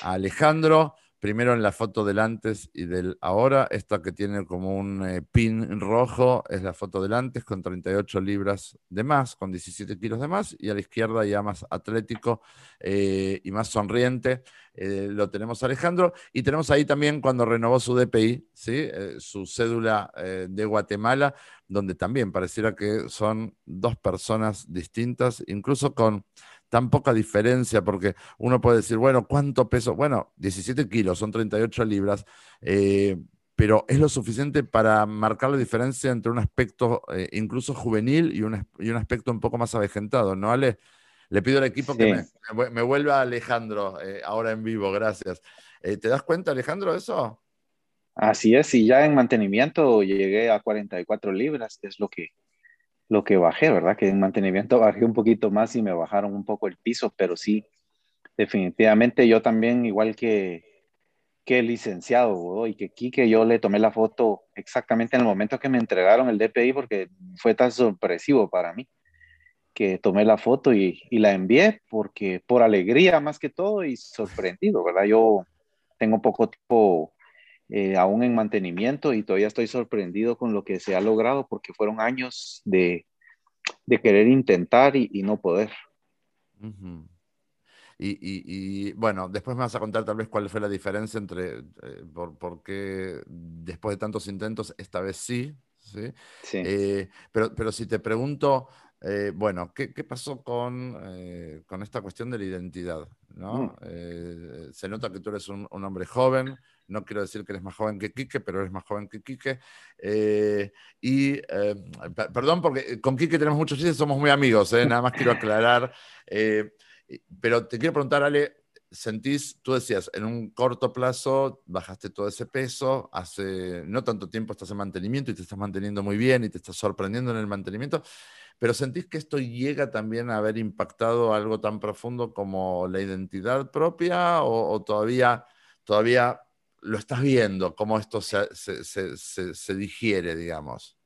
Alejandro, primero en la foto del antes y del ahora, esta que tiene como un eh, pin rojo es la foto del antes con 38 libras de más, con 17 kilos de más, y a la izquierda ya más atlético eh, y más sonriente. lo tenemos Alejandro y tenemos ahí también cuando renovó su DPI, ¿sí? su cédula de Guatemala, donde también pareciera que son dos personas distintas, incluso con tan poca diferencia, porque uno puede decir, bueno, ¿cuánto peso? Bueno, 17 kilos, son 38 libras, eh, pero es lo suficiente para marcar la diferencia entre un aspecto eh, incluso juvenil y un, y un, aspecto un poco más avejentado, ¿no, Ale? Le pido al equipo que me, vuelva Alejandro eh, ahora en vivo, gracias. ¿Te das cuenta, Alejandro, de eso? Así es, y ya en mantenimiento llegué a 44 libras, que es lo que lo que bajé, ¿verdad? Que en mantenimiento bajé un poquito más y me bajaron un poco el piso, pero sí, definitivamente yo también, igual que, que el licenciado y que Quique, yo le tomé la foto exactamente en el momento que me entregaron el DPI porque fue tan sorpresivo para mí que tomé la foto y, y la envié porque por alegría más que todo y sorprendido, ¿verdad? Yo tengo poco tiempo eh, aún en mantenimiento y todavía estoy sorprendido con lo que se ha logrado porque fueron años de, de querer intentar y, y no poder. y, y, bueno, después me vas a contar tal vez cuál fue la diferencia entre eh, por, qué después de tantos intentos esta vez sí, ¿sí? Eh, pero, pero si te pregunto, bueno, ¿qué, ¿qué, pasó con, con esta cuestión de la identidad? ¿no? Mm. se nota que tú eres un, un hombre joven, no quiero decir que eres más joven que Quique, pero eres más joven que Quique. Eh, y, eh, perdón, porque con Quique tenemos muchos chistes, somos muy amigos, nada más quiero aclarar. pero te quiero preguntar, Ale, sentís, tú decías, en un corto plazo bajaste todo ese peso, hace no tanto tiempo estás en mantenimiento y te estás manteniendo muy bien y te estás sorprendiendo en el mantenimiento, pero sentís que esto llega también a haber impactado algo tan profundo como la identidad propia o, todavía, todavía lo estás viendo, cómo esto se, se, digiere, digamos?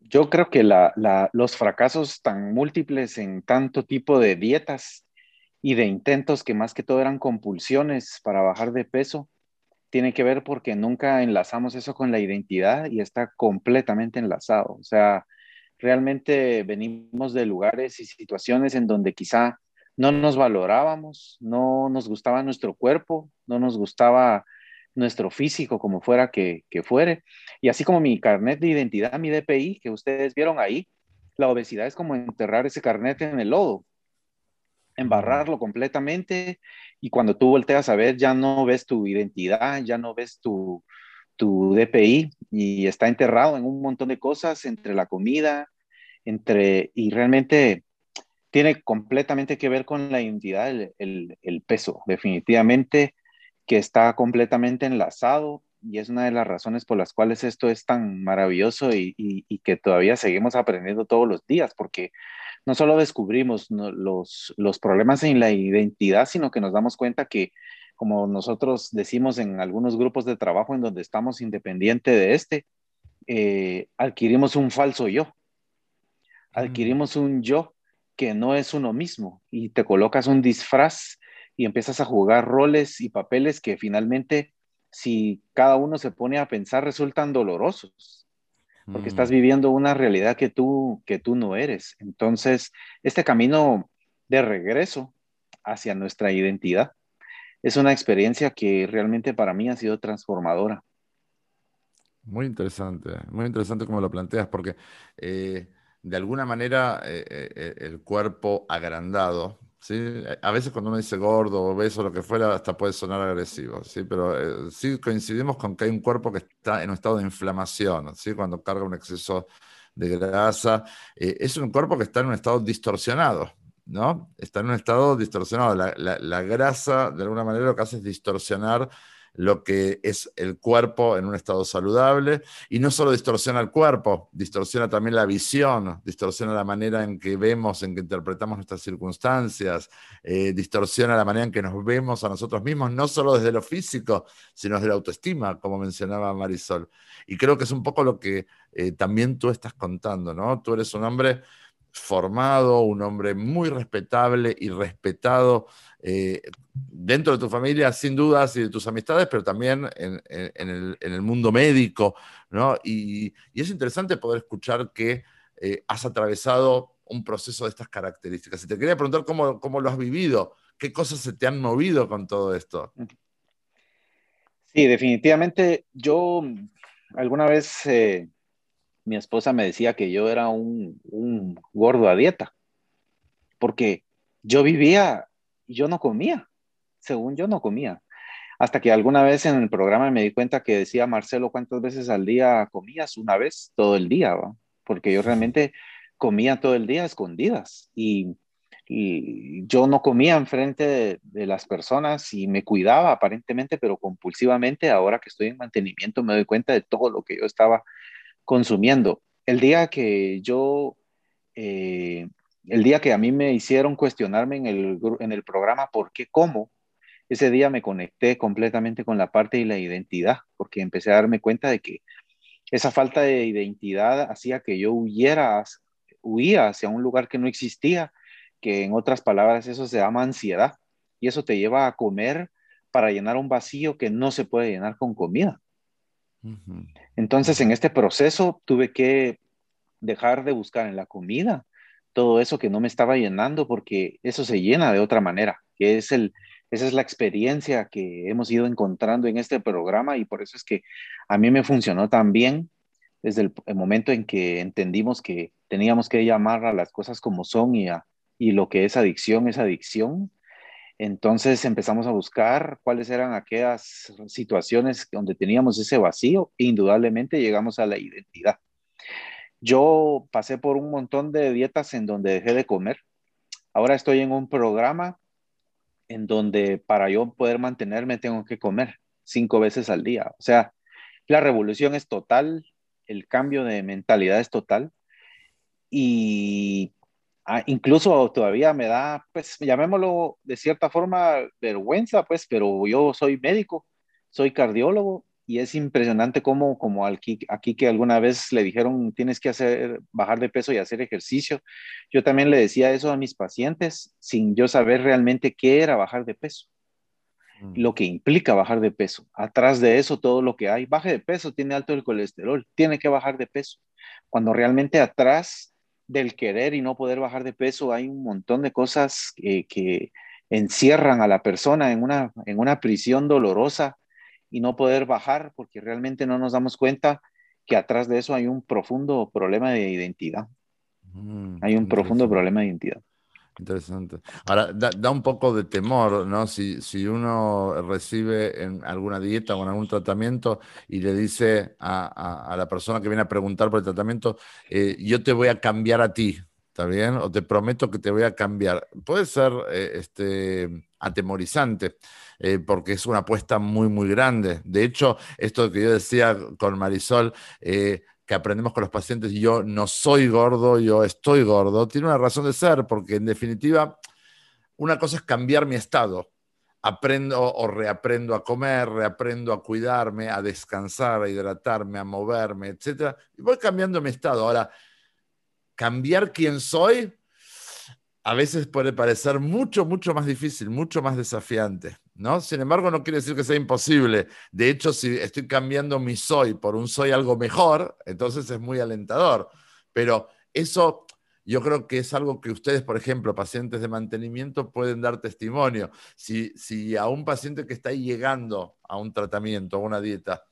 Yo creo que los fracasos tan múltiples en tanto tipo de dietas y de intentos que más que todo eran compulsiones para bajar de peso, tiene que ver porque nunca enlazamos eso con la identidad y está completamente enlazado. O sea, realmente venimos de lugares y situaciones en donde quizá no nos valorábamos, no nos gustaba nuestro cuerpo, no nos gustaba nuestro físico como fuera que, que fuere. Y así como mi carnet de identidad, mi DPI, que ustedes vieron ahí, la obesidad es como enterrar ese carnet en el lodo embarrarlo completamente y cuando tú volteas a ver ya no ves tu identidad, ya no ves tu, tu DPI y está enterrado en un montón de cosas entre la comida, entre y realmente tiene completamente que ver con la identidad, el, el, peso, definitivamente que está completamente enlazado y es una de las razones por las cuales esto es tan maravilloso y, y que todavía seguimos aprendiendo todos los días, porque no solo descubrimos los, los problemas en la identidad, sino que nos damos cuenta que, como nosotros decimos en algunos grupos de trabajo en donde estamos independiente de este, eh, adquirimos un falso yo. Adquirimos un yo que no es uno mismo y te colocas un disfraz y empiezas a jugar roles y papeles que finalmente, si cada uno se pone a pensar, resultan dolorosos porque estás mm. viviendo una realidad que tú, que tú no eres. Entonces, este camino de regreso hacia nuestra identidad es una experiencia que realmente para mí ha sido transformadora. Muy interesante, muy interesante como lo planteas, porque eh, de alguna manera eh, eh, el cuerpo agrandado, ¿sí? A veces cuando uno dice gordo, obeso, lo que fuera, hasta puede sonar agresivo, ¿sí? Pero eh, sí coincidimos con que hay un cuerpo que está en un estado de inflamación, ¿sí? Cuando carga un exceso de grasa. Eh, es un cuerpo que está en un estado distorsionado, ¿no? Está en un estado distorsionado. La, la grasa, de alguna manera, lo que hace es distorsionar lo que es el cuerpo en un estado saludable y no solo distorsiona el cuerpo, distorsiona también la visión, distorsiona la manera en que vemos, en que interpretamos nuestras circunstancias, eh, distorsiona la manera en que nos vemos a nosotros mismos, no solo desde lo físico, sino desde la autoestima, como mencionaba Marisol. Y creo que es un poco lo que eh, también tú estás contando, ¿no? Tú eres un hombre formado, un hombre muy respetable y respetado eh, dentro de tu familia, sin dudas, y de tus amistades, pero también en, el, mundo médico, ¿no? Y, es interesante poder escuchar que eh, has atravesado un proceso de estas características. Y te quería preguntar cómo, cómo lo has vivido, qué cosas se te han movido con todo esto. Sí, definitivamente yo alguna vez eh, mi esposa me decía que yo era un, gordo a dieta, porque yo vivía y yo no comía, según yo no comía. Hasta que alguna vez en el programa me di cuenta que decía Marcelo, ¿cuántas veces al día comías? Una vez todo el día, porque yo realmente comía todo el día escondidas y, y yo no comía enfrente de, de, las personas y me cuidaba aparentemente, pero compulsivamente. Ahora que estoy en mantenimiento me doy cuenta de todo lo que yo estaba consumiendo. El día que yo, eh, el día que a mí me hicieron cuestionarme en el, en el programa por qué como, ese día me conecté completamente con la parte de la identidad, porque empecé a darme cuenta de que esa falta de identidad hacía que yo huyera, huía hacia un lugar que no existía, que en otras palabras eso se llama ansiedad, y eso te lleva a comer para llenar un vacío que no se puede llenar con comida. Entonces, en este proceso tuve que dejar de buscar en la comida todo eso que no me estaba llenando porque eso se llena de otra manera, que es el, esa es la experiencia que hemos ido encontrando en este programa y por eso es que a mí me funcionó tan bien desde el, momento en que entendimos que teníamos que llamar a las cosas como son y, y lo que es adicción es adicción. Entonces empezamos a buscar cuáles eran aquellas situaciones donde teníamos ese vacío e indudablemente llegamos a la identidad. Yo pasé por un montón de dietas en donde dejé de comer. Ahora estoy en un programa en donde para yo poder mantenerme tengo que comer cinco veces al día. O sea, la revolución es total, el cambio de mentalidad es total y ah, incluso todavía me da, pues llamémoslo de cierta forma vergüenza, pues, pero yo soy médico, soy cardiólogo y es impresionante cómo, como aquí, aquí que alguna vez le dijeron tienes que hacer, bajar de peso y hacer ejercicio, yo también le decía eso a mis pacientes sin yo saber realmente qué era bajar de peso, mm. lo que implica bajar de peso. Atrás de eso todo lo que hay, baje de peso, tiene alto el colesterol, tiene que bajar de peso. Cuando realmente atrás del querer y no poder bajar de peso hay un montón de cosas que, que encierran a la persona en una, en una prisión dolorosa y no poder bajar porque realmente no nos damos cuenta que atrás de eso hay un profundo problema de identidad. Mm, hay un profundo problema de identidad. Interesante. Ahora, da, un poco de temor, ¿no? Si, si, uno recibe en alguna dieta o en algún tratamiento y le dice a, a, la persona que viene a preguntar por el tratamiento, eh, yo te voy a cambiar a ti, ¿está bien? O te prometo que te voy a cambiar. Puede ser eh, este, atemorizante. Eh, porque es una apuesta muy, muy grande. De hecho, esto que yo decía con Marisol, que aprendemos con los pacientes, yo no soy gordo, yo estoy gordo, tiene una razón de ser, porque en definitiva, una cosa es cambiar mi estado. Aprendo o reaprendo a comer, reaprendo a cuidarme, a descansar, a hidratarme, a moverme, etc. Y voy cambiando mi estado. Ahora, cambiar quién soy, a veces puede parecer mucho, mucho más difícil, mucho más desafiante, ¿no? Sin embargo, no quiere decir que sea imposible. De hecho, si estoy cambiando mi soy por un soy algo mejor, entonces es muy alentador. Pero eso yo creo que es algo que ustedes, por ejemplo, pacientes de mantenimiento, pueden dar testimonio. Si, si a un paciente que está llegando a un tratamiento, a una dieta,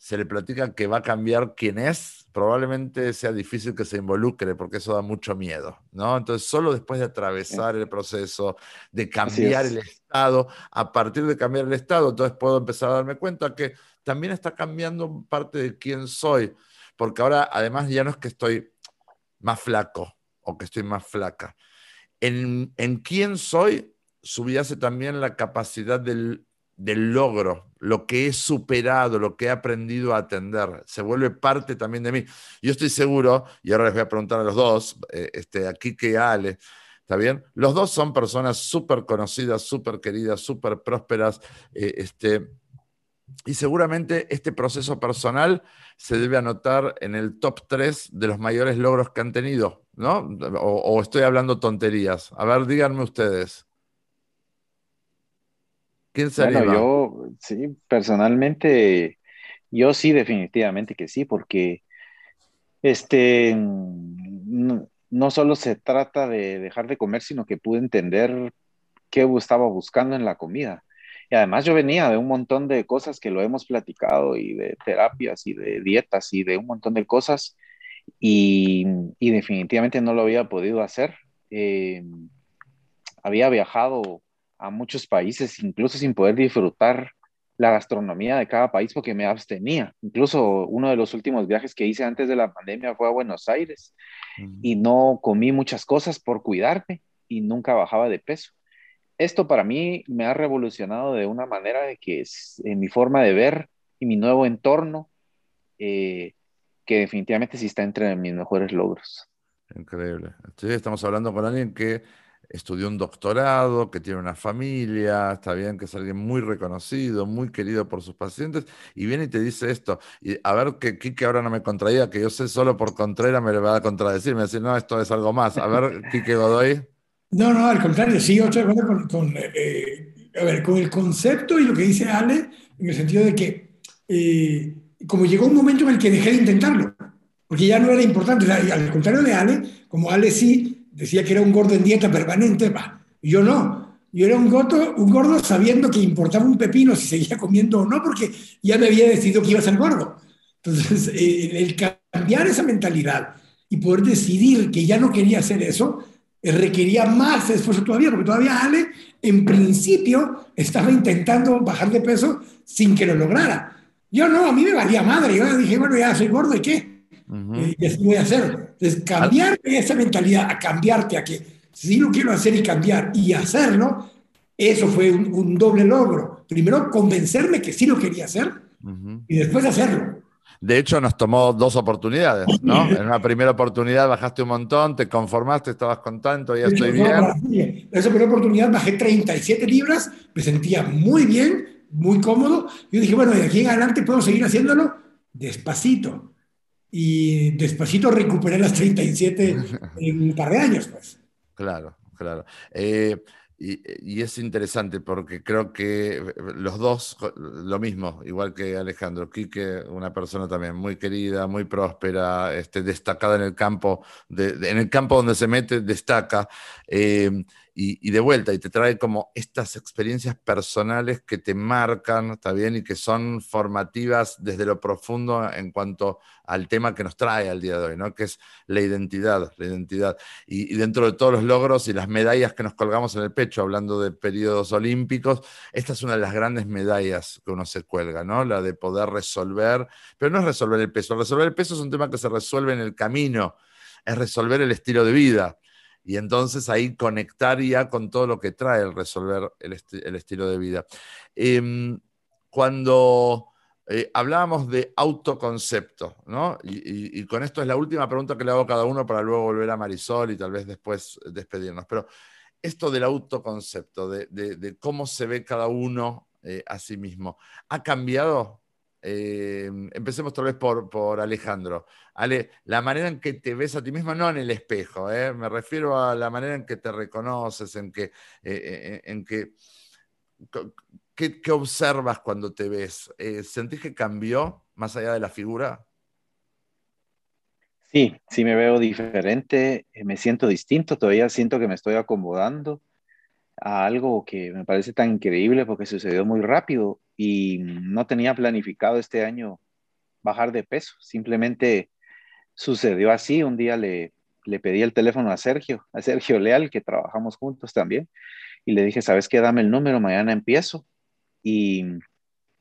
se le platica que va a cambiar quién es, probablemente sea difícil que se involucre porque eso da mucho miedo, ¿no? Entonces, solo después de atravesar el proceso, de cambiar el estado, a partir de cambiar el estado, entonces puedo empezar a darme cuenta que también está cambiando parte de quién soy, porque ahora además ya no es que estoy más flaco o que estoy más flaca. En, en quién soy subyace también la capacidad del del logro, lo que he superado, lo que he aprendido a atender, se vuelve parte también de mí. Yo estoy seguro, y ahora les voy a preguntar a los dos, eh, este, a Kike Ale, ¿está bien? Los dos son personas súper conocidas, súper queridas, súper prósperas, eh, este, y seguramente este proceso personal se debe anotar en el top 3 de los mayores logros que han tenido, ¿no? o estoy hablando tonterías. A ver, díganme ustedes. ¿Quién Bueno, yo, sí, personalmente, yo sí, definitivamente que sí, porque este, no, solo se trata de dejar de comer, sino que pude entender qué estaba buscando en la comida. Y además yo venía de un montón de cosas que lo hemos platicado y de terapias y de dietas y de un montón de cosas y, definitivamente no lo había podido hacer. Eh, había viajado a muchos países, incluso sin poder disfrutar la gastronomía de cada país porque me abstenía. Incluso uno de los últimos viajes que hice antes de la pandemia fue a Buenos Aires y no comí muchas cosas por cuidarme y nunca bajaba de peso. Esto para mí me ha revolucionado de una manera de que es en mi forma de ver y mi nuevo entorno, eh, que definitivamente sí está entre mis mejores logros. Increíble. estamos hablando con alguien que estudió un doctorado, que tiene una familia, está bien, que es alguien muy reconocido, muy querido por sus pacientes, y viene y te dice esto. Y a ver, que Quique ahora no me contradiga, que yo sé solo por Contreras me le va a contradecir, me decir, no, esto es algo más. A ver, Quique Godoy. No, no, al contrario, sí, yo estoy de acuerdo con, eh, a ver, con el concepto y lo que dice Ale, en el sentido de que, eh, como llegó un momento en el que dejé de intentarlo, porque ya no era importante, al contrario de Ale, como Ale sí decía que era un gordo en dieta permanente, bah, yo no. Yo era un gordo, un gordo sabiendo que importaba un pepino si seguía comiendo o no, porque ya me había decidido que iba a ser gordo. Entonces, eh, el cambiar esa mentalidad y poder decidir que ya no quería hacer eso, requería más esfuerzo todavía, porque todavía Ale, en principio, estaba intentando bajar de peso sin que lo lograra. Yo no, a mí me valía madre. Yo dije, bueno, ya soy gordo, ¿y qué? Eh, y así voy a hacer. Entonces, cambiar esa mentalidad a cambiarte a que si lo quiero hacer y cambiar y hacerlo, eso fue un, doble logro. Primero, convencerme que sí lo quería hacer y después hacerlo. De hecho, nos tomó dos oportunidades, ¿no? En una primera oportunidad bajaste un montón, te conformaste, estabas contento, ya estoy bien. En esa primera oportunidad bajé 37 libras, me sentía muy bien, muy cómodo. Yo dije, bueno, de aquí en adelante puedo seguir haciéndolo despacito. Y despacito recuperé las 37 en un par de años, pues. Claro, claro. Eh, y, es interesante porque creo que eh, los dos, lo mismo, igual que Alejandro, Quique, una persona también muy querida, muy próspera, este, destacada en el campo, en el campo donde se mete, destaca. Eh, y, de vuelta, y te trae como estas experiencias personales que te marcan, ¿está bien? Y que son formativas desde lo profundo en cuanto al tema que nos trae al día de hoy, ¿no? Que es la identidad, la identidad. Y, dentro de todos los logros y las medallas que nos colgamos en el pecho, hablando de periodos olímpicos, esta es una de las grandes medallas que uno se cuelga, ¿no? La de poder resolver, pero no es resolver el peso, resolver el peso es un tema que se resuelve en el camino, es resolver el estilo de vida y entonces ahí conectar ya con todo lo que trae el resolver el, estilo de vida. Em, cuando eh, hablábamos de autoconcepto, ¿no? Y, con esto es la última pregunta que le hago a cada uno para luego volver a Marisol y tal vez después despedirnos. Pero esto del autoconcepto, de, cómo se ve cada uno eh, a sí mismo, ¿ha cambiado eh, empecemos tal vez por, por, Alejandro. Ale, la manera en que te ves a ti mismo, no en el espejo, ¿eh? me refiero a la manera en que te reconoces, en que, eh, en que ¿qué, observas cuando te ves? ¿Sentís que cambió más allá de la figura? Sí, sí me veo diferente, me siento distinto, todavía siento que me estoy acomodando a algo que me parece tan increíble porque sucedió muy rápido y no tenía planificado este año bajar de peso, simplemente sucedió así, un día le, le pedí el teléfono a Sergio, a Sergio Leal, que trabajamos juntos también, y le dije, ¿sabes qué? Dame el número, mañana empiezo. Y,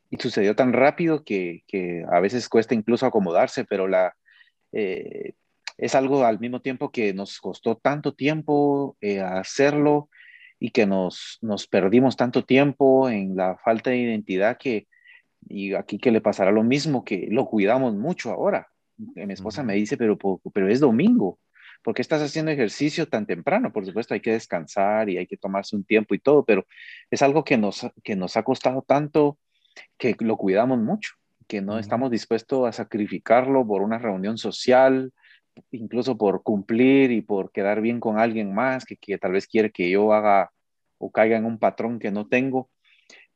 y sucedió tan rápido que, que, a veces cuesta incluso acomodarse, pero la, eh, es algo al mismo tiempo que nos costó tanto tiempo eh, hacerlo y que nos, nos perdimos tanto tiempo en la falta de identidad que, y aquí que le pasará lo mismo, que lo cuidamos mucho ahora. Mi esposa me dice, pero, pero es domingo, ¿por qué estás haciendo ejercicio tan temprano? Por supuesto, hay que descansar y hay que tomarse un tiempo y todo, pero es algo que nos, que nos ha costado tanto que lo cuidamos mucho, que no estamos dispuestos a sacrificarlo por una reunión social, incluso por cumplir y por quedar bien con alguien más que, que tal vez quiere que yo haga o caiga en un patrón que no tengo.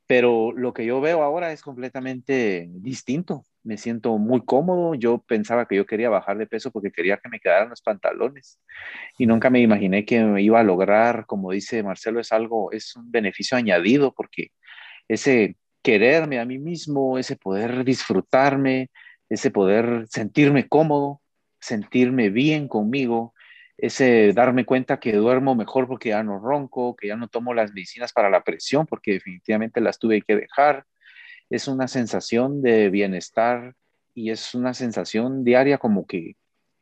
Pero lo que yo veo ahora es completamente distinto. Me siento muy cómodo. Yo pensaba que yo quería bajar de peso porque quería que me quedaran los pantalones y nunca me imaginé que me iba a lograr, como dice Marcelo, es algo, es un beneficio añadido porque ese quererme a mí mismo, ese poder disfrutarme, ese poder sentirme cómodo, sentirme bien conmigo, ese darme cuenta que duermo mejor porque ya no ronco, que ya no tomo las medicinas para la presión porque definitivamente las tuve que dejar. Es una sensación de bienestar y es una sensación diaria como que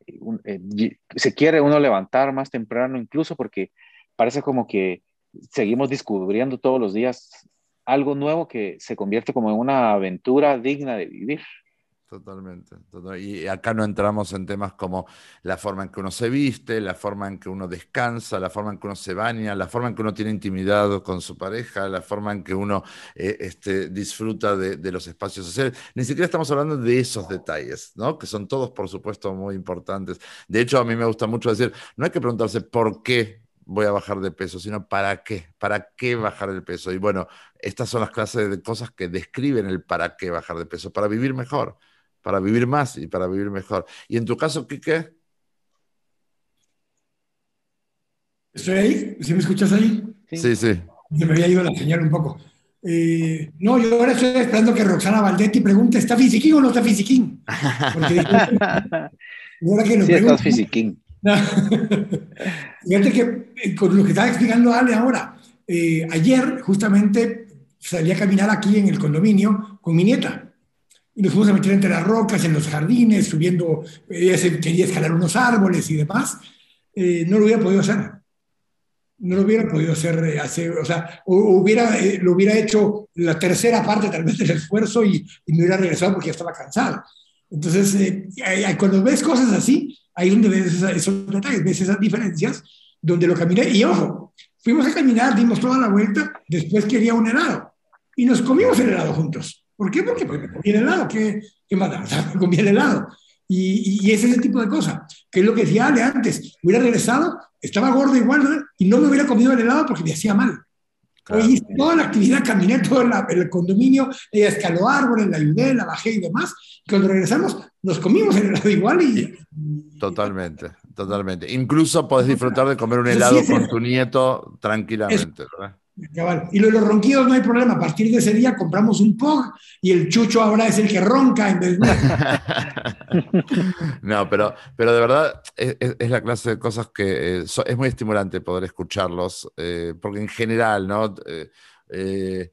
eh, se quiere uno levantar más temprano incluso porque parece como que seguimos descubriendo todos los días algo nuevo que se convierte como en una aventura digna de vivir. Totalmente, Y acá no entramos en temas como la forma en que uno se viste, la forma en que uno descansa, la forma en que uno se baña, la forma en que uno tiene intimidad con su pareja, la forma en que uno eh, este, disfruta de, los espacios sociales. Ni siquiera estamos hablando de esos detalles, ¿no? Que son todos, por supuesto, muy importantes. De hecho, a mí me gusta mucho decir, no hay que preguntarse por qué voy a bajar de peso, sino para qué, para qué bajar el peso. Y bueno, estas son las clases de cosas que describen el para qué bajar de peso, para vivir mejor para vivir más y para vivir mejor. ¿Y en tu caso, Quique? ¿Estoy ahí? ¿Sí me escuchas ahí? Sí, sí. Se me había ido la señal un poco. Eh, no, yo ahora estoy esperando que Roxana Valdetti pregunte, ¿está fisiquín o no está fisiquín? Porque ahora que sí, estás fisiquín. Fíjate que eh, con lo que estaba explicando Ale ahora, eh, ayer justamente salí a caminar aquí en el condominio con mi nieta. Y nos fuimos a meter entre las rocas, en los jardines, subiendo, ella quería escalar unos árboles y demás. Eh, no lo hubiera podido hacer. No lo hubiera podido hacer, hacer o sea, hubiera, lo hubiera hecho la tercera parte tal vez del esfuerzo y, y me hubiera regresado porque ya estaba cansado. Entonces, cuando ves cosas así, ahí es donde ves esos detalles, ves esas diferencias, donde lo caminé. Y ojo, fuimos a caminar, dimos toda la vuelta, después quería un helado. Y nos comimos el helado juntos. ¿Por qué? Porque, porque comí el helado. ¿Qué, qué más da? comí el helado. Y, y, es ese tipo de cosas, que es lo que decía Ale antes. Hubiera regresado, estaba gordo igual, y no me hubiera comido el helado porque me hacía mal. Hoy hice toda la actividad, caminé todo el condominio, escaló árboles, la ayudé, la bajé y demás. Y cuando regresamos, nos comimos el helado igual y... Totalmente, totalmente. Incluso podés disfrutar de comer un helado con tu nieto tranquilamente, ¿verdad? Y lo de los ronquidos no hay problema. A partir de ese día compramos un POG y el chucho ahora es el que ronca en vez de... no, pero, pero de verdad es, la clase de cosas que eh, es muy estimulante poder escucharlos, eh, porque en general, ¿no? Eh,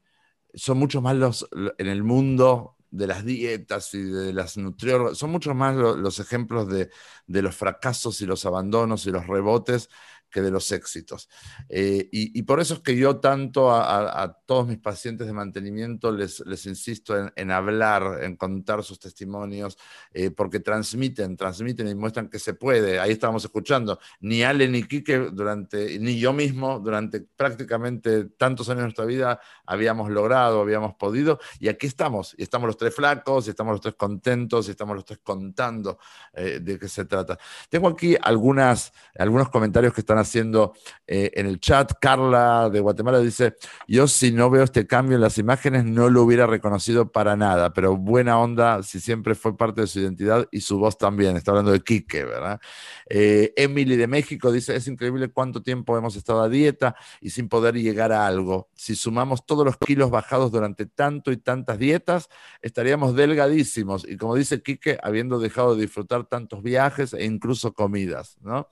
son muchos más los en el mundo de las dietas y de las nutriólogas, son muchos más los, ejemplos de, de, los fracasos y los abandonos y los rebotes que de los éxitos. Eh, y, por eso es que yo tanto a, todos mis pacientes de mantenimiento les, les insisto en, hablar, en contar sus testimonios, eh, porque transmiten, transmiten y muestran que se puede. Ahí estábamos escuchando, ni Ale ni Quique durante, ni yo mismo durante prácticamente tantos años de nuestra vida habíamos logrado, habíamos podido, y aquí estamos, y estamos los tres flacos, y estamos los tres contentos, y estamos los tres contando eh, de qué se trata. Tengo aquí algunas, algunos comentarios que están haciendo eh, en el chat. Carla de Guatemala dice, yo si no veo este cambio en las imágenes no lo hubiera reconocido para nada, pero buena onda si siempre fue parte de su identidad y su voz también. Está hablando de Quique, ¿verdad? Eh, Emily de México dice, es increíble cuánto tiempo hemos estado a dieta y sin poder llegar a algo. Si sumamos todos los kilos bajados durante tanto y tantas dietas, estaríamos delgadísimos. Y como dice Quique, habiendo dejado de disfrutar tantos viajes e incluso comidas, ¿no?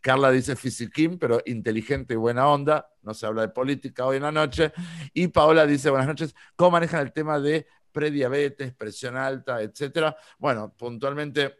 Carla dice fisiquín, pero inteligente y buena onda. No se habla de política hoy en la noche. Y Paola dice, buenas noches, ¿cómo manejan el tema de prediabetes, presión alta, etcétera? Bueno, puntualmente,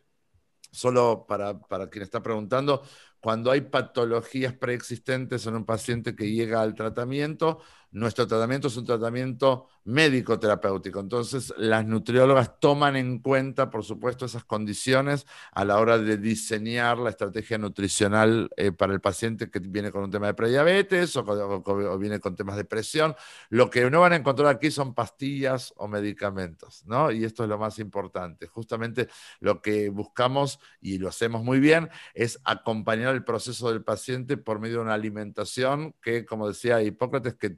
solo para, para quien está preguntando, cuando hay patologías preexistentes en un paciente que llega al tratamiento, nuestro tratamiento es un tratamiento médico-terapéutico. Entonces, las nutriólogas toman en cuenta, por supuesto, esas condiciones a la hora de diseñar la estrategia nutricional eh, para el paciente que viene con un tema de prediabetes o, viene con temas de presión. Lo que no van a encontrar aquí son pastillas o medicamentos, ¿no? Y esto es lo más importante. Justamente lo que buscamos, y lo hacemos muy bien, es acompañar el proceso del paciente por medio de una alimentación que, como decía Hipócrates, que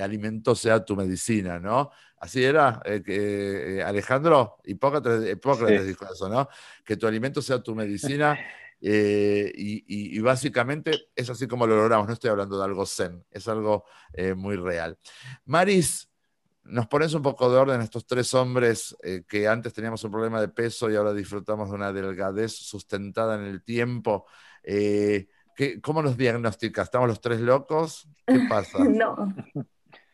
alimento sea tu medicina, ¿no? Así era, eh, eh, Alejandro, Hipócrates, Hipócrates dijo eso, ¿no? Que tu alimento sea tu medicina. Eh, y, básicamente es así como lo logramos. No estoy hablando de algo zen, es algo muy real. Maris, nos pones un poco de orden estos tres hombres que antes teníamos un problema de peso y ahora disfrutamos de una delgadez sustentada en el tiempo. ¿Cómo nos diagnosticas? ¿Estamos los tres locos? ¿Qué pasa? no.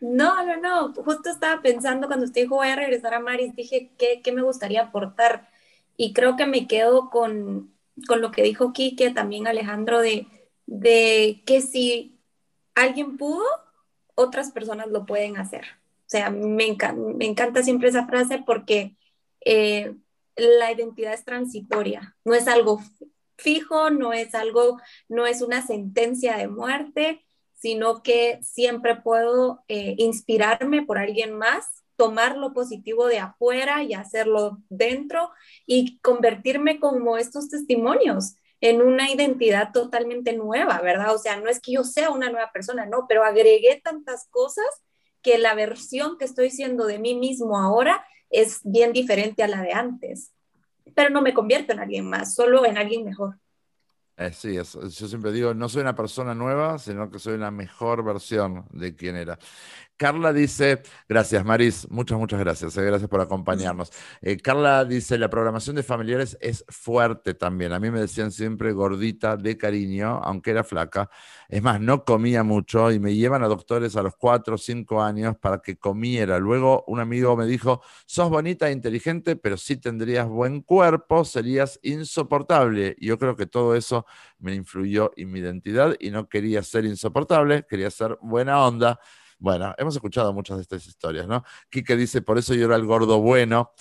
No, no, no. Justo estaba pensando cuando usted dijo voy a regresar a Maris, dije, ¿qué, qué me gustaría aportar? Y creo que me quedo con, con lo que dijo Quique, también Alejandro, de, de que si alguien pudo, otras personas lo pueden hacer. O sea, me, me encanta siempre esa frase porque eh, la identidad es transitoria, no es algo fijo, no es algo, no es una sentencia de muerte, sino que siempre puedo eh, inspirarme por alguien más, tomar lo positivo de afuera y hacerlo dentro y convertirme como estos testimonios en una identidad totalmente nueva, ¿verdad? O sea, no es que yo sea una nueva persona, no, pero agregué tantas cosas que la versión que estoy siendo de mí mismo ahora es bien diferente a la de antes pero no me convierto en alguien más, solo en alguien mejor. Eh, sí, yo siempre digo, no soy una persona nueva, sino que soy una mejor versión de quien era. Carla dice, gracias Maris, muchas, muchas gracias, eh, gracias por acompañarnos. Eh, Carla dice, la programación de familiares es fuerte también. A mí me decían siempre gordita de cariño, aunque era flaca. Es más, no comía mucho y me llevan a doctores a los 4 o 5 años para que comiera. Luego un amigo me dijo, sos bonita e inteligente, pero si tendrías buen cuerpo, serías insoportable. Yo creo que todo eso me influyó en mi identidad y no quería ser insoportable, quería ser buena onda. Bueno, hemos escuchado muchas de estas historias, ¿no? Quique dice, por eso yo el gordo bueno.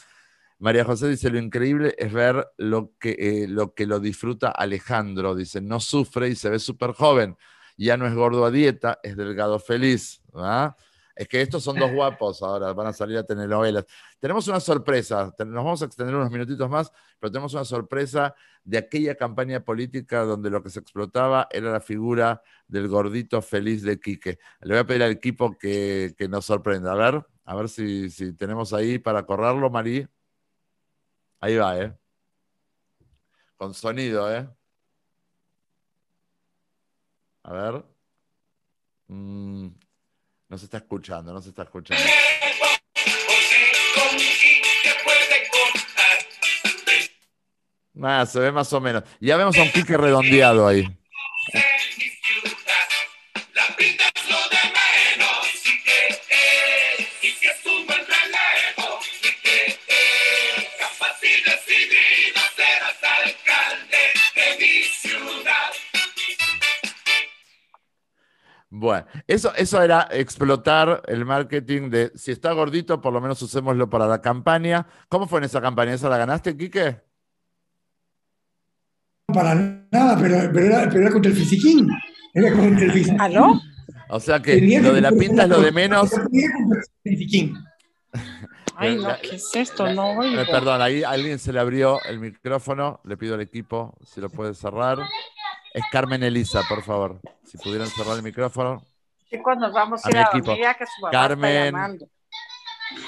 María José dice, lo increíble es ver lo que, eh, lo que lo disfruta Alejandro. Dice, no sufre y se ve súper joven. Ya no es gordo a dieta, es delgado feliz. ¿verdad? Es que estos son dos guapos ahora, van a salir a tener novelas. Tenemos una sorpresa, nos vamos a extender unos minutitos más, pero tenemos una sorpresa de aquella campaña política donde lo que se explotaba era la figura del gordito feliz de Quique. Le voy a pedir al equipo que, nos sorprenda. A ver, a ver si, si tenemos ahí para correrlo, Marí. Ahí va, ¿eh? Con sonido, ¿eh? A ver. Mm, no se está escuchando, no se está escuchando. Nada, se ve más o menos. Ya vemos a un pique redondeado ahí. Bueno, eso, eso era explotar el marketing de si está gordito, por lo menos usémoslo para la campaña. ¿Cómo fue en esa campaña? ¿Esa la ganaste, Quique? Para nada, pero, pero, era, contra el fisiquín. Era contra el fisiquín. ¿Aló? O sea que lo de la pinta es lo de menos. Ay, no, ¿qué es esto? No, eh, Perdón, ahí alguien se le abrió el micrófono. Le pido al equipo si lo puede cerrar. Es Carmen Elisa, por favor. Si pudieran cerrar el micrófono. Chicos, nos vamos a ir a, equipo. que su Carmen,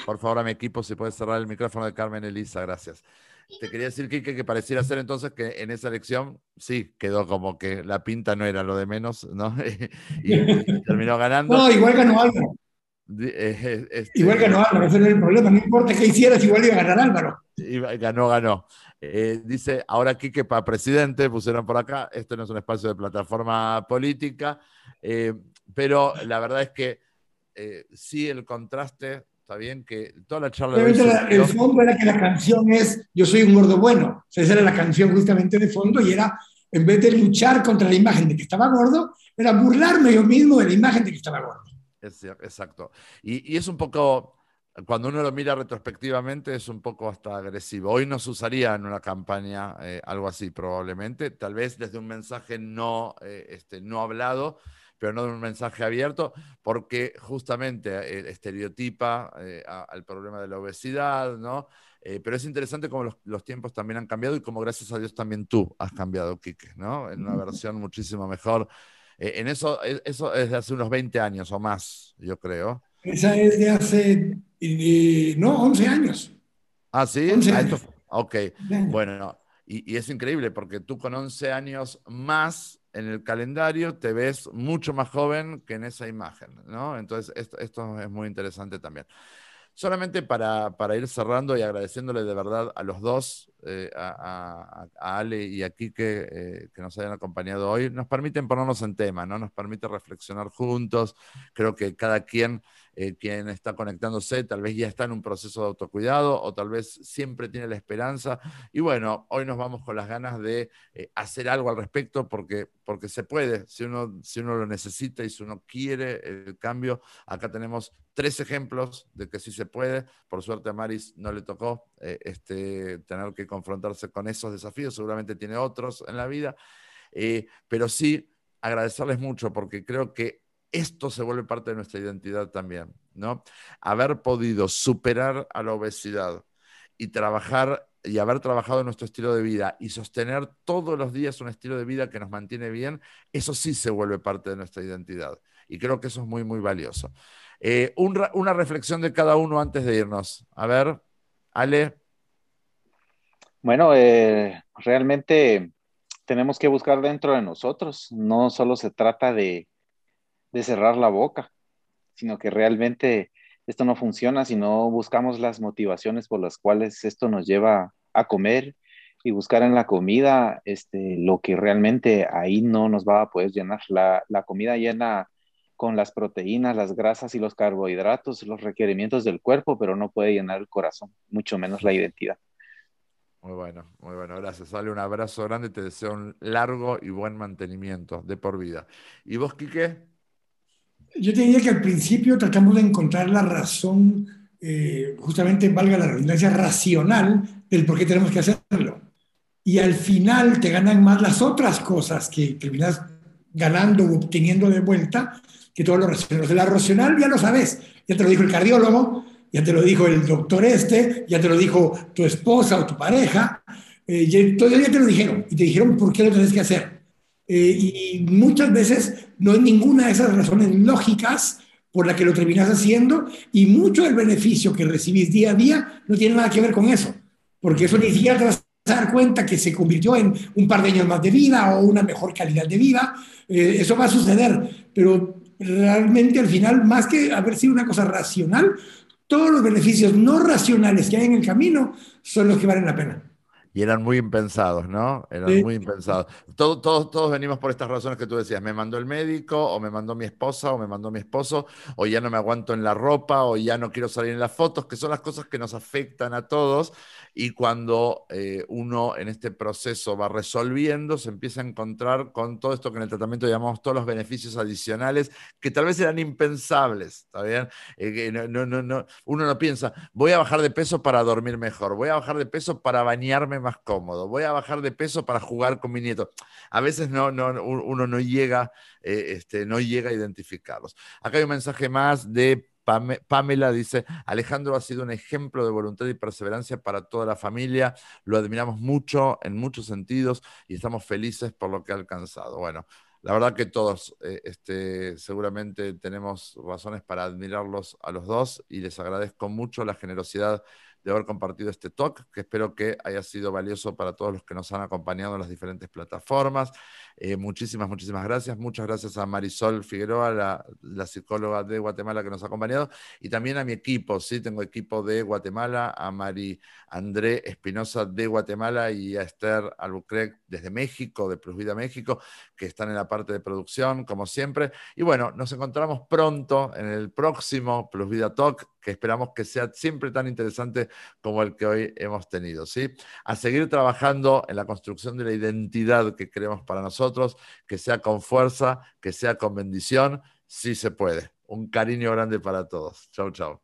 por favor, a mi equipo, si puede cerrar el micrófono de Carmen Elisa, gracias. Te quería decir, Kike, que pareciera ser entonces que en esa elección sí quedó como que la pinta no era lo de menos, ¿no? y, terminó ganando. No, igual ganó Álvaro. Eh, este, igual ganó Álvaro, ese no es el problema. No importa qué hicieras, igual iba a ganar Álvaro. ganó, ganó. Eh, dice, ahora Quique para presidente, pusieron por acá, esto no es un espacio de plataforma política, eh, pero la verdad es que eh, sí el contraste, está bien que toda la charla... De el fondo era que la canción es Yo soy un gordo bueno, esa era la canción justamente de fondo y era, en vez de luchar contra la imagen de que estaba gordo, era burlarme yo mismo de la imagen de que estaba gordo. Exacto. y es un poco cuando uno lo mira retrospectivamente es un poco hasta agresivo. Hoy no se usaría en una campaña eh, algo así probablemente, tal vez desde un mensaje no, eh, este, no hablado, pero no de un mensaje abierto, porque justamente eh, estereotipa al problema de la obesidad, ¿no? pero es interesante cómo los, tiempos también han cambiado y cómo gracias a Dios también tú has cambiado, Quique, ¿no? En una versión muchísimo mejor. En eso, eso es de hace unos 20 años o más, yo creo. Esa es de hace, eh, no, 11 años. Ah, sí. 11 ah, años. ok, bueno, y, y, es increíble porque tú con 11 años más en el calendario te ves mucho más joven que en esa imagen, ¿no? Entonces, esto, esto es muy interesante también. Solamente para, para, ir cerrando y agradeciéndole de verdad a los dos, eh, a, Ale y a Kike, eh, que nos hayan acompañado hoy, nos permiten ponernos en tema, ¿no? Nos permite reflexionar juntos. Creo que cada quien, eh, quien está conectándose, tal vez ya está en un proceso de autocuidado o tal vez siempre tiene la esperanza. Y bueno, hoy nos vamos con las ganas de hacer algo al respecto porque, porque se puede, si uno, si uno lo necesita y si uno quiere el cambio. Acá tenemos tres ejemplos de que sí se puede. Por suerte a Maris no le tocó eh, este, tener que confrontarse con esos desafíos, seguramente tiene otros en la vida, eh, pero sí agradecerles mucho porque creo que esto se vuelve parte de nuestra identidad también, ¿no? Haber podido superar a la obesidad y trabajar y haber trabajado en nuestro estilo de vida y sostener todos los días un estilo de vida que nos mantiene bien, eso sí se vuelve parte de nuestra identidad. Y creo que eso es muy, muy valioso. Eh, una reflexión de cada uno antes de irnos. A ver, Ale. Bueno, eh, realmente tenemos que buscar dentro de nosotros. No solo se trata de, de cerrar la boca, sino que realmente esto no funciona si no buscamos las motivaciones por las cuales esto nos lleva a comer y buscar en la comida este, lo que realmente ahí no nos va a poder llenar. La, la comida llena con las proteínas, las grasas y los carbohidratos, los requerimientos del cuerpo, pero no puede llenar el corazón, mucho menos la identidad. Muy bueno, muy bueno, gracias. Dale un abrazo grande, te deseo un largo y buen mantenimiento de por vida. ¿Y vos, Quique? Yo te diría que al principio tratamos de encontrar la razón, eh, justamente valga la redundancia, racional del por qué tenemos que hacerlo. Y al final te ganan más las otras cosas que terminas ganando o obteniendo de vuelta que todo lo racional. La racional ya lo sabes, ya te lo dijo el cardiólogo, ya te lo dijo el doctor este, ya te lo dijo tu esposa o tu pareja, eh, ya, ya te lo dijeron y te dijeron por qué lo tienes que hacer. Eh, y muchas veces no hay ninguna de esas razones lógicas por la que lo terminas haciendo y mucho del beneficio que recibís día a día no tiene nada que ver con eso, porque eso ni siquiera te vas a dar cuenta que se convirtió en un par de años más de vida o una mejor calidad de vida. Eh, eso va a suceder, pero realmente al final, más que haber sido una cosa racional, todos los beneficios no racionales que hay en el camino son los que valen la pena. Y eran muy impensados, ¿no? Eran muy impensados. Todos, todos, todos venimos por estas razones que tú decías. Me mandó el médico, o me mandó mi esposa, o me mandó mi esposo, o ya no me aguanto en la ropa, o ya no quiero salir en las fotos, que son las cosas que nos afectan a todos y cuando eh, uno en este proceso va resolviendo, se empieza a encontrar con todo esto que en el tratamiento llamamos todos los beneficios adicionales que tal vez eran impensables, ¿está bien? Eh, no, no, no, uno no piensa, voy a bajar de peso para dormir mejor, voy a bajar de peso para bañarme más cómodo, voy a bajar de peso para jugar con mi nieto. A veces no, no, uno no llega, eh, este, no llega a identificarlos. Acá hay un mensaje más de Pamela dice, Alejandro ha sido un ejemplo de voluntad y perseverancia para toda la familia, lo admiramos mucho en muchos sentidos y estamos felices por lo que ha alcanzado. Bueno, la verdad que todos eh, este, seguramente tenemos razones para admirarlos a los dos y les agradezco mucho la generosidad de haber compartido este talk, que espero que haya sido valioso para todos los que nos han acompañado en las diferentes plataformas. Eh, muchísimas, muchísimas gracias. Muchas gracias a Marisol Figueroa, la, psicóloga de Guatemala que nos ha acompañado, y también a mi equipo, ¿sí? Tengo equipo de Guatemala, a Mari André Espinosa de Guatemala y a Esther Albuquerque desde México, de Plus Vida México, que están en la parte de producción, como siempre. Y bueno, nos encontramos pronto en el próximo Plus Vida Talk, que esperamos que sea siempre tan interesante como el que hoy hemos tenido, ¿sí? A seguir trabajando en la construcción de la identidad que queremos para que sea con fuerza, que sea con bendición, sí se puede. Un cariño grande para todos. Chau, chau.